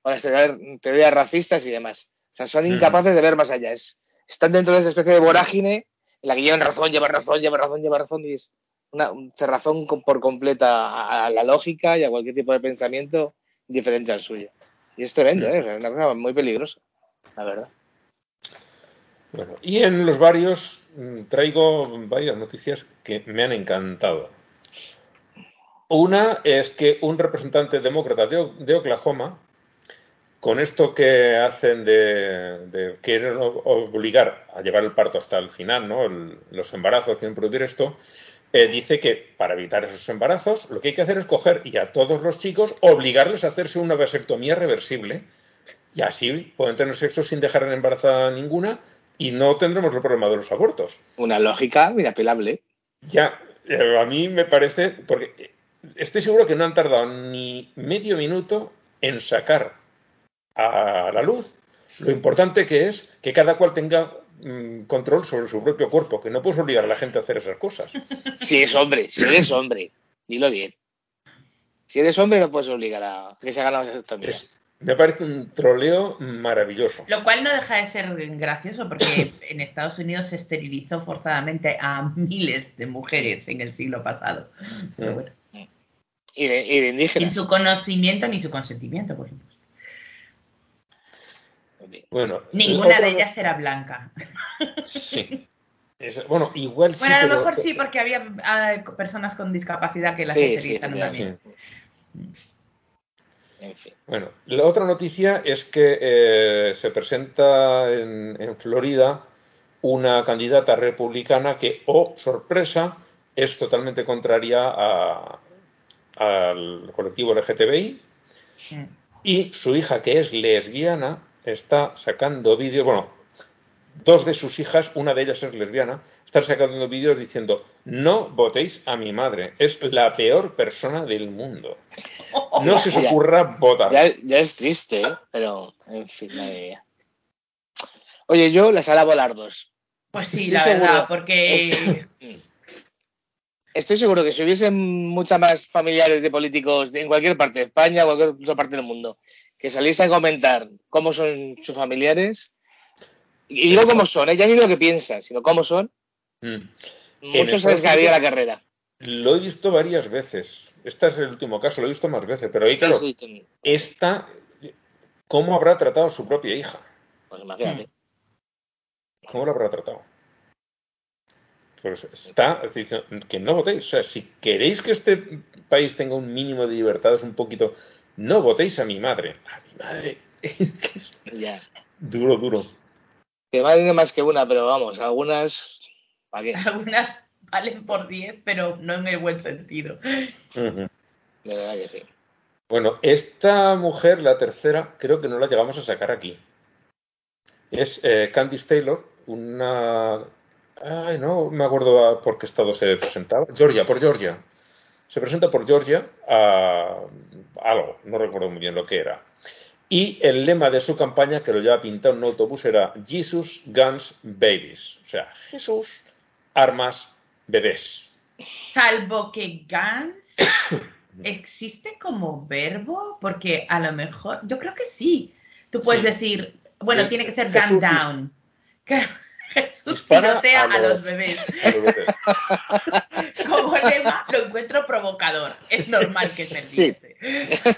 con las teorías, teorías racistas y demás. O sea, son Ujú. incapaces de ver más allá. Es- están dentro de esa especie de vorágine en la que llevan razón, llevan razón, llevan razón, llevan razón y es una un cerrazón por completa a, a la lógica y a cualquier tipo de pensamiento diferente al suyo. Y es tremendo, ¿eh? Es una cosa muy peligrosa, la verdad. Bueno, y en los varios mm, traigo varias noticias que me han encantado. Una es que un representante demócrata de, Oklahoma, con esto que hacen de, de quieren obligar a llevar el parto hasta el final, ¿no? Los embarazos quieren prohibir esto, eh, dice que para evitar esos embarazos lo que hay que hacer es coger y a todos los chicos obligarles a hacerse una vasectomía reversible y así pueden tener sexo sin dejar en embarazada ninguna y no tendremos el problema de los abortos. Una lógica inapelable. Ya, eh, a mí me parece, porque estoy seguro que no han tardado ni medio minuto en sacar a la luz lo importante que es que cada cual tenga mm, control sobre su propio cuerpo, que no puedes obligar a la gente a hacer esas cosas. Si es hombre, si eres hombre, dilo bien. Si eres hombre no puedes obligar a que se hagan las me parece un troleo maravilloso. Lo cual no deja de ser gracioso porque en Estados Unidos se esterilizó forzadamente a miles de mujeres en el siglo pasado. Pero bueno, Y de, y de sin indígenas. su conocimiento ni su consentimiento, por supuesto. Bueno, Ninguna de ellas era blanca. Sí. Es- bueno, igual sí. Bueno, a lo pero- mejor sí, porque había ah, personas con discapacidad que las Sí, sí, también. En fin. Bueno, la otra noticia es que eh, se presenta en, en Florida una candidata republicana que, oh sorpresa, es totalmente contraria a- al colectivo LGTBI Mm. y su hija, que es lesbiana, está sacando vídeos, bueno, dos de sus hijas, una de ellas es lesbiana, están sacando vídeos diciendo, no votéis a mi madre, es la peor persona del mundo. No se os ocurra votar. Ya, ya es triste, ¿eh? pero en fin, madre mía. Oye, yo las hará volar dos. Pues sí, Estoy la seguro. verdad, porque Estoy seguro que si hubiesen muchas más familiares de políticos en cualquier parte de España, cualquier otra parte del mundo, que saliesen a comentar cómo son sus familiares, y digo cómo son, ¿eh? ya ni lo que piensan, sino cómo son, Mm. muchos se caería la carrera. Lo he visto varias veces. Este es el último caso, lo he visto más veces. Pero ahí, claro, sí, sí. esta, ¿cómo habrá tratado a su propia hija? Pues imagínate. ¿Cómo lo habrá tratado? Pues está es decir, que no votéis. O sea, si queréis que este país tenga un mínimo de libertades, un poquito, no votéis a mi madre. A mi madre. Es Ya. duro, duro. Que valen más que una, pero vamos, algunas. ¿Para qué? algunas valen por 10, pero no en el buen sentido. De verdad que sí. Bueno, esta mujer, la tercera, creo que no la llegamos a sacar aquí. Es eh, Candice Taylor, una... Ay, no me acuerdo por qué estado se presentaba. Georgia, por Georgia. Se presenta por Georgia a algo, no recuerdo muy bien lo que era. Y el lema de su campaña, que lo lleva pintado en un autobús, era Jesus, Guns, Babies. O sea, Jesús, armas, bebés. Salvo que Gans existe como verbo, porque a lo mejor, yo creo que sí. Tú puedes Sí. decir, bueno, Sí, tiene que ser gun down. Que Jesús Dispara tirotea a a los bebés. a los bebés. Como lema lo encuentro provocador. Es normal que se Sí. riese.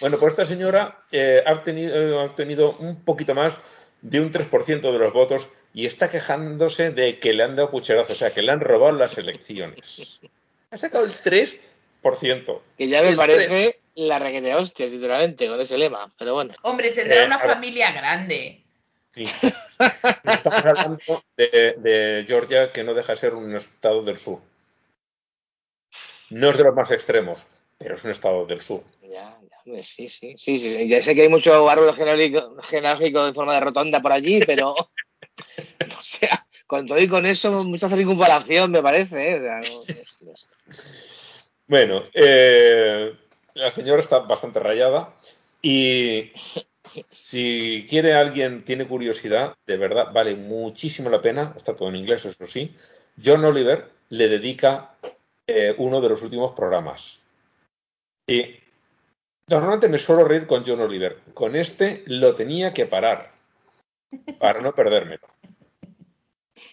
Bueno, pues esta señora eh, ha, obtenido, ha obtenido un poquito más de un 3% de los votos y está quejándose de que le han dado pucherazo, o sea, que le han robado las elecciones. Ha sacado el 3%. Que ya me El parece la requete hostia, sinceramente, con ese lema. Pero bueno. Hombre, tendrá Eh, una familia grande. Sí. Estamos hablando de, de Georgia, que no deja de ser un estado del sur. No es de los más extremos, pero es un estado del sur. Ya, ya, sí, sí, sí, sí. Ya sé que hay mucho árbol genealógico, en forma de rotonda por allí, pero. o sea, con todo y con eso, mucha circunvalación, me parece. ¿eh? O sea, no- no- no sé. Bueno, eh, la señora está bastante rayada y si quiere alguien, tiene curiosidad, de verdad, vale muchísimo la pena, está todo en inglés, eso sí, John Oliver le dedica eh, uno de los últimos programas. Y normalmente me suelo reír con John Oliver, con este lo tenía que parar para no perdérmelo.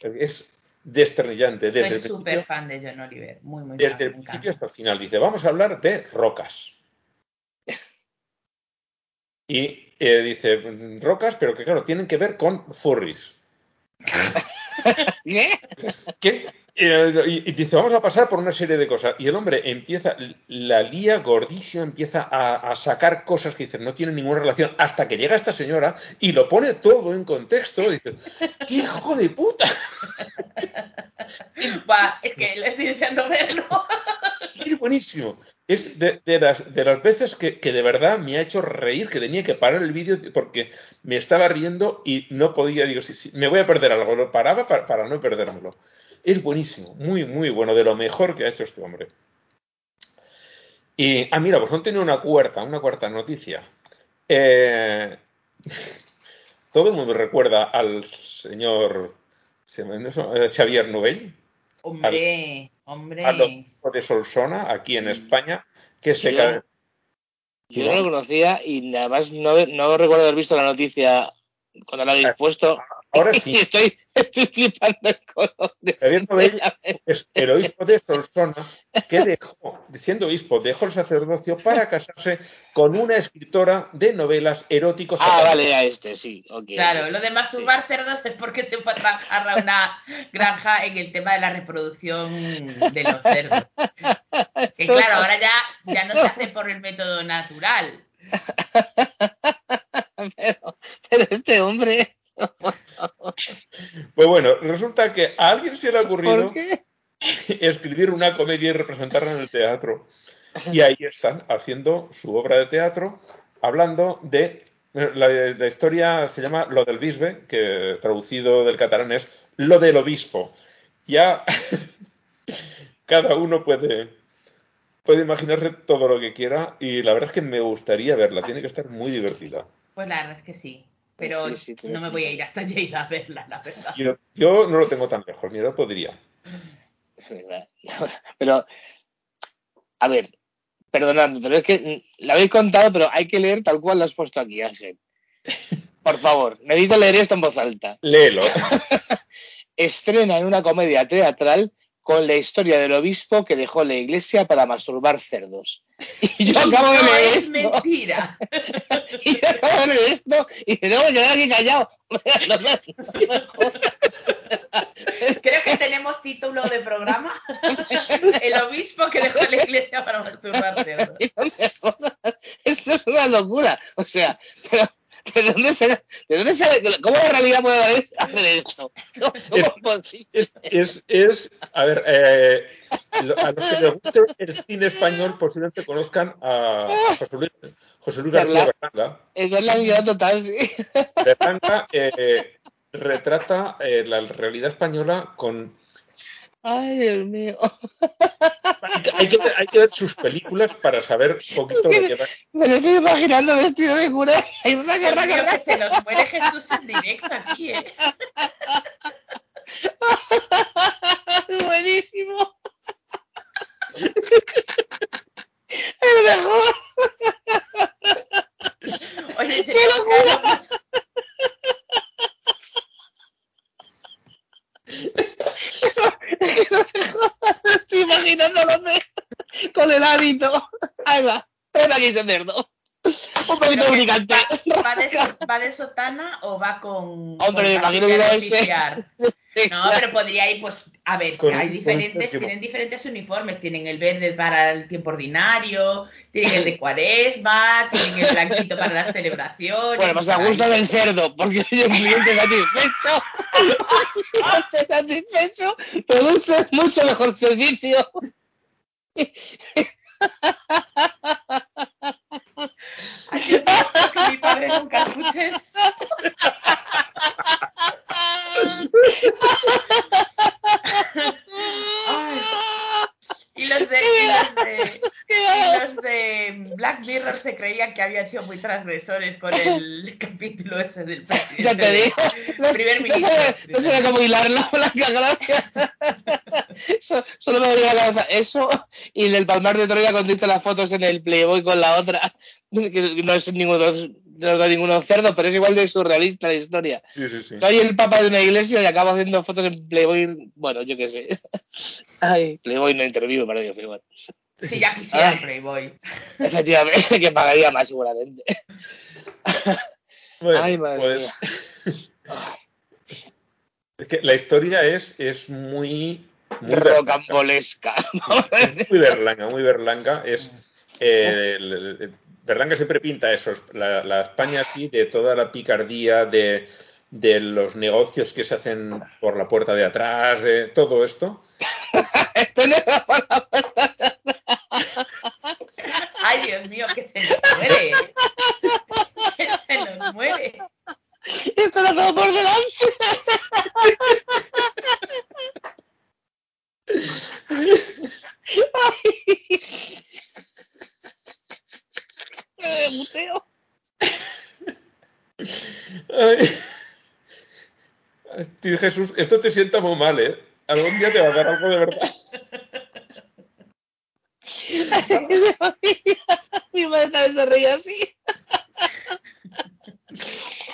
Es desternillante desde Soy el súper fan de John Oliver. Muy, muy fan. desde el principio hasta el final. Dice, vamos a hablar de rocas. Y eh, dice, "Mm, rocas, pero que claro, tienen que ver con furries. ¿Qué? ¿Qué? Y, y dice, vamos a pasar por una serie de cosas. Y el hombre empieza, la lía gordísima, empieza a, a sacar cosas que dice, no tienen ninguna relación, hasta que llega esta señora y lo pone todo en contexto. Y dice, ¡qué hijo de puta! Es que le estoy deseando verlo. Es buenísimo. Es de, de las, de las veces que, que de verdad me ha hecho reír, que tenía que parar el vídeo porque me estaba riendo y no podía, digo, si, si, me voy a perder algo, lo paraba para, para no perdérmelo. Es buenísimo, muy, muy bueno, de lo mejor que ha hecho este hombre. Y, ah, mira, pues han tenido una cuarta, una cuarta noticia. Eh, todo el mundo recuerda al señor eh, Xavier Novell, Hombre, hombre. al obispo de Solsona, aquí en España, que se Yo- Yo no lo conocía y además no, no recuerdo haber visto la noticia cuando la habéis puesto. Ahora sí, estoy, estoy flipando el color de Xavier Novell es el obispo de Solsona que dejó, siendo obispo, dejó el sacerdocio para casarse con una escritora de novelas eróticos. Ah, vale, a este, sí. ok. Claro, lo de masturbar cerdos es porque se fue a trabajar a una granja en el tema de la reproducción de los cerdos. Que claro, ahora ya, ya no se hace por el método natural. Pero, pero este hombre, Pues bueno, resulta que a alguien se le ha ocurrido escribir una comedia y representarla en el teatro. Y ahí están haciendo su obra de teatro, hablando de. La, la historia se llama Lo del Bisbe, que traducido del catalán es Lo del Obispo. Ya cada uno puede, puede imaginarse todo lo que quiera y la verdad es que me gustaría verla, tiene que estar muy divertida. Pues la verdad es que sí. Pero Sí, sí, tiene no me voy a ir hasta Lleida a verla, la verdad. Yo, yo no lo tengo tan lejos, ni lo podría. Es verdad. Pero, a ver, perdonadme, pero es que la habéis contado, pero hay que leer tal cual lo has puesto aquí, Ángel. Por favor, necesito leer esto en voz alta. Léelo. Estrena en una comedia teatral con la historia del obispo que dejó la iglesia para masturbar cerdos. Y yo acabo de leer es esto. mentira. Y yo acabo de leer esto y tengo que quedar aquí callado. Creo que tenemos título de programa. El obispo que dejó la iglesia para masturbar cerdos. Esto es una locura. O sea, pero, ¿de dónde sale? ¿De dónde sale? ¿Cómo la realidad puede hacer esto? ¿Cómo, es posible? Es, es, es- a ver, eh, a los que les guste el cine español posiblemente conozcan a, José Luis, José Luis García Berlanga. Es la realidad total, sí. Berlanga eh, retrata eh, la realidad española con... Ay, Dios mío. Hay que, hay que ver, sus películas para saber un poquito de qué va. Me lo estoy imaginando vestido de cura. Hay una Dios guerra, guerra. que se nos muere Jesús en directo aquí, ¿eh? Es buenísimo. Es mejor. Oye, tenemos que hablar- Me estoy va. Ven aquí, ese cerdo. Un poquito lubricante. ¿Va, va de, va de sotana o va con. Hombre, con me imagino que de oficiar? Sí, No, claro. pero podría ir, pues, a ver, Con hay diferentes, tienen diferentes uniformes. Tienen el verde para el tiempo ordinario, tienen el de cuaresma, tienen el blanquito para las celebraciones. Bueno, pues a gusto del cerdo, porque soy un cliente satisfecho. cliente satisfecho, produce mucho mejor servicio. Espero que mi padre nunca escuche. Ay, y los de, y los de, y los de Black Mirror se creían que habían sido muy transgresores con el capítulo ese del presidente. Ya te digo. del primer No ministro. sé, no sé cómo hilarlo, Blanca, gracias. So- Solo me dolía la cabeza eso y el palmar de Troya cuando hizo las fotos en el Playboy con la otra. Que no es ninguno de los, de los de ninguno cerdo, pero es igual de surrealista la historia. Sí, sí, sí. Soy el papa de una iglesia y acabo haciendo fotos en Playboy. Bueno, yo qué sé. Ay, Playboy no intervive para pero igual. Si ya quisiera el Playboy. Efectivamente, que pagaría más seguramente. Bueno, Ay, madre pues, es que la historia es, es muy... muy berlanga. Rocambolesca. Muy berlanga, muy berlanga. Es, eh, el- el- el- Berlanga siempre pinta eso, la, la España así, de toda la picardía, de, de los negocios que se hacen por la puerta de atrás, de todo esto. Esto no es la palabra. Ay, Dios mío, que se nos muere. Que se nos muere. Esto era todo por delante. Ay. Me muteo. Ay. Jesús, esto te sienta muy mal, ¿eh? Algún día te va a dar algo de verdad. Mi madre también se reía así.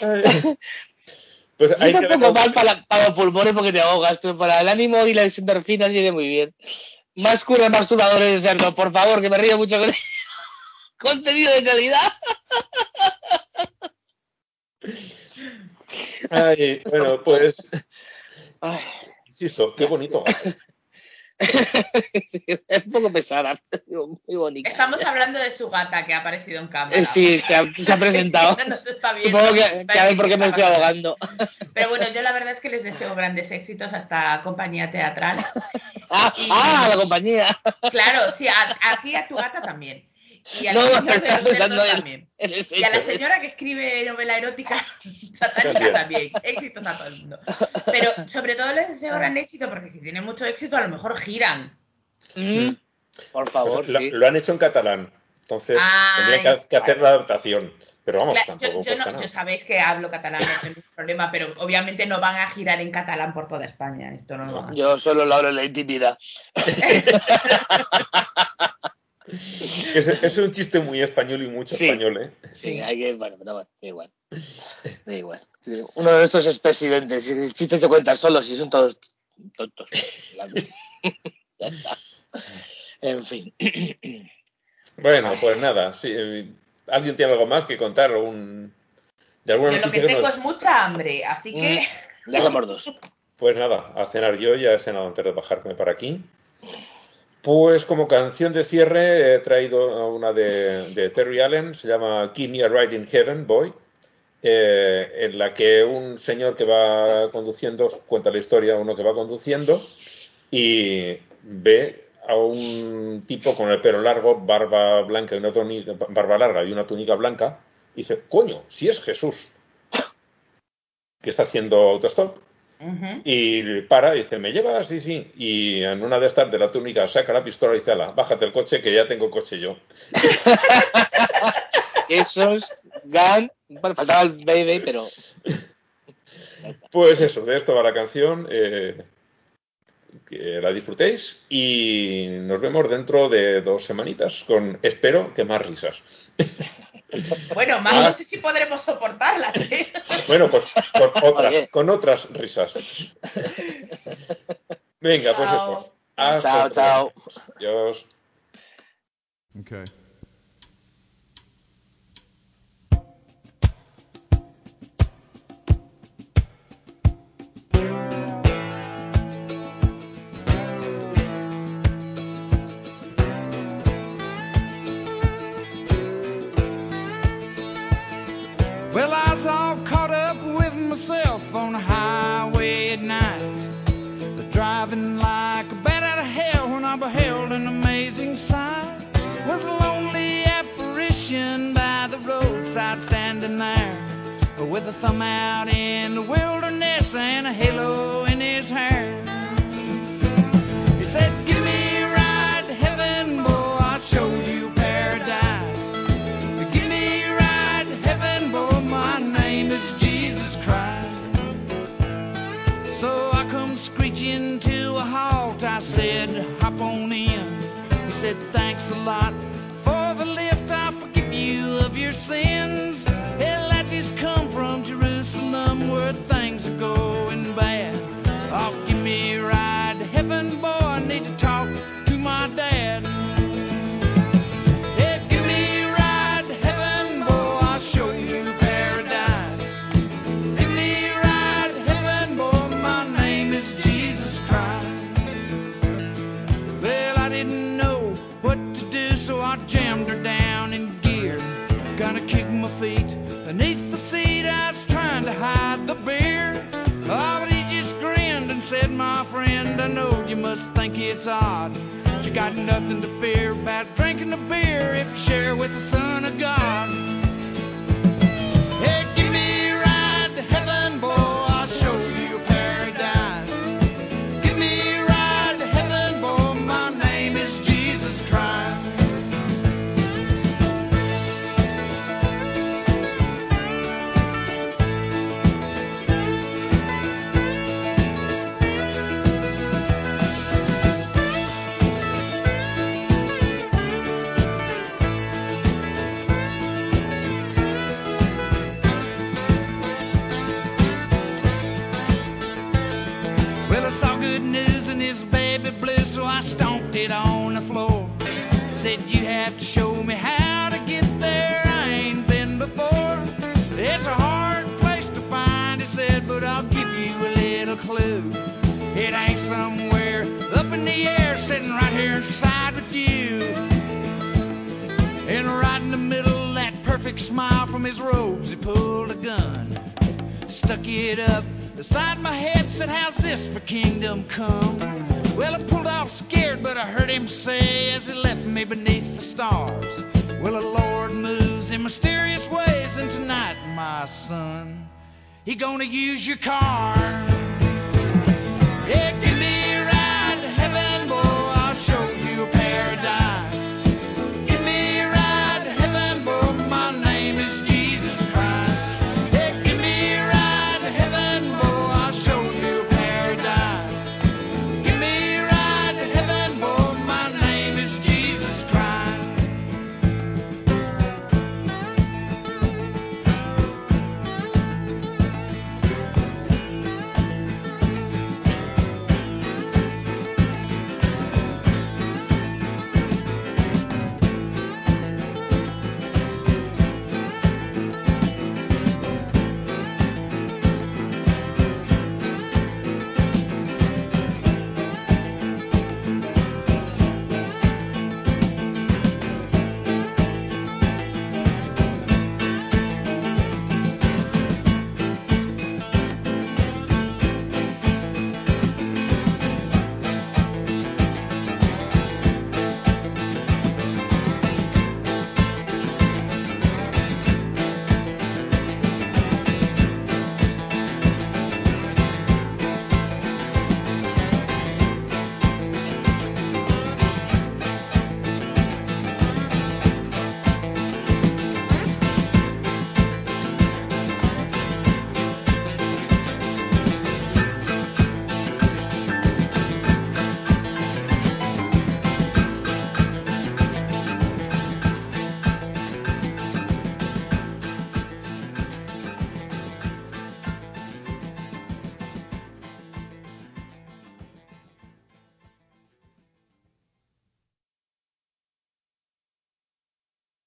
Ay. Pues Yo tampoco mal para, para los pulmones porque te ahogas, pero para el ánimo y las endorfinas viene muy bien. Más cura masturbadores de cerdo, por favor, que me río mucho con contenido de calidad. Ay, bueno, pues, Ay, insisto, qué bonito. es un poco pesada, muy bonita. Estamos hablando de su gata que ha aparecido en cámara. Eh, sí, se ha, se ha presentado. No se está viendo. Supongo que, que a ver por qué me estoy ahogando. Pero bueno, yo la verdad es que les deseo grandes éxitos a esta compañía teatral. Ah, Y- ah, la compañía. Claro, sí, a, a ti y a tu gata también. Y al No, también. en el Y a la señor. señora que escribe novela erótica satánica También. Éxitos a todo el mundo. Pero sobre todo les deseo gran éxito porque si tienen mucho éxito a lo mejor giran. Mm, Por favor, lo, sí. lo han hecho en catalán, entonces Ay, tendría que, que hacer la adaptación. Pero vamos, tampoco yo, yo no- nada. yo sabéis que hablo catalán, no tengo ningún problema, pero obviamente no van a girar en catalán por toda España. Esto no lo van a hacer. Yo solo lo hablo en la intimidad. Es, es un chiste muy español y mucho Sí. español, ¿eh? Sí, hay que. Bueno, pero bueno, da igual. Da igual. Uno de estos es presidente. Si el chiste se cuenta solo, si son todos tontos. ya está. En fin. Bueno, pues nada, sí, eh, ¿alguien tiene algo más que contar? ¿Algún- ¿De alguna Yo lo que que tengo nos- es mucha hambre, así que Ya somos dos. Pues nada, a cenar yo, ya he cenado antes de bajarme para aquí. Pues como canción de cierre he traído una de, Terry Allen, se llama Keep Me a Ride in Heaven, Boy, eh, en la que un señor que va conduciendo, cuenta la historia, uno que va conduciendo y ve a un tipo con el pelo largo, barba blanca y una túnica, barba larga y una túnica blanca, y dice, coño, si es Jesús, que está haciendo autostop. Ujú. Y para, y dice, ¿me llevas? Sí, sí. Y en una de estas de la túnica saca la pistola y dice, "Ala, bájate el coche que ya tengo coche yo. Esos, Gun. Bueno, faltaba el baby, pero. Pues eso, de esto va la canción. eh, que la disfrutéis y nos vemos dentro de dos semanitas con, espero, que más risas. bueno, más Ah. no sé si podremos soportarlas. ¿eh? Bueno, pues con otras, Oye. con otras risas. Venga, pues Chao. eso. Hasta Chao, chao. pues, Adiós. Okay. somehow.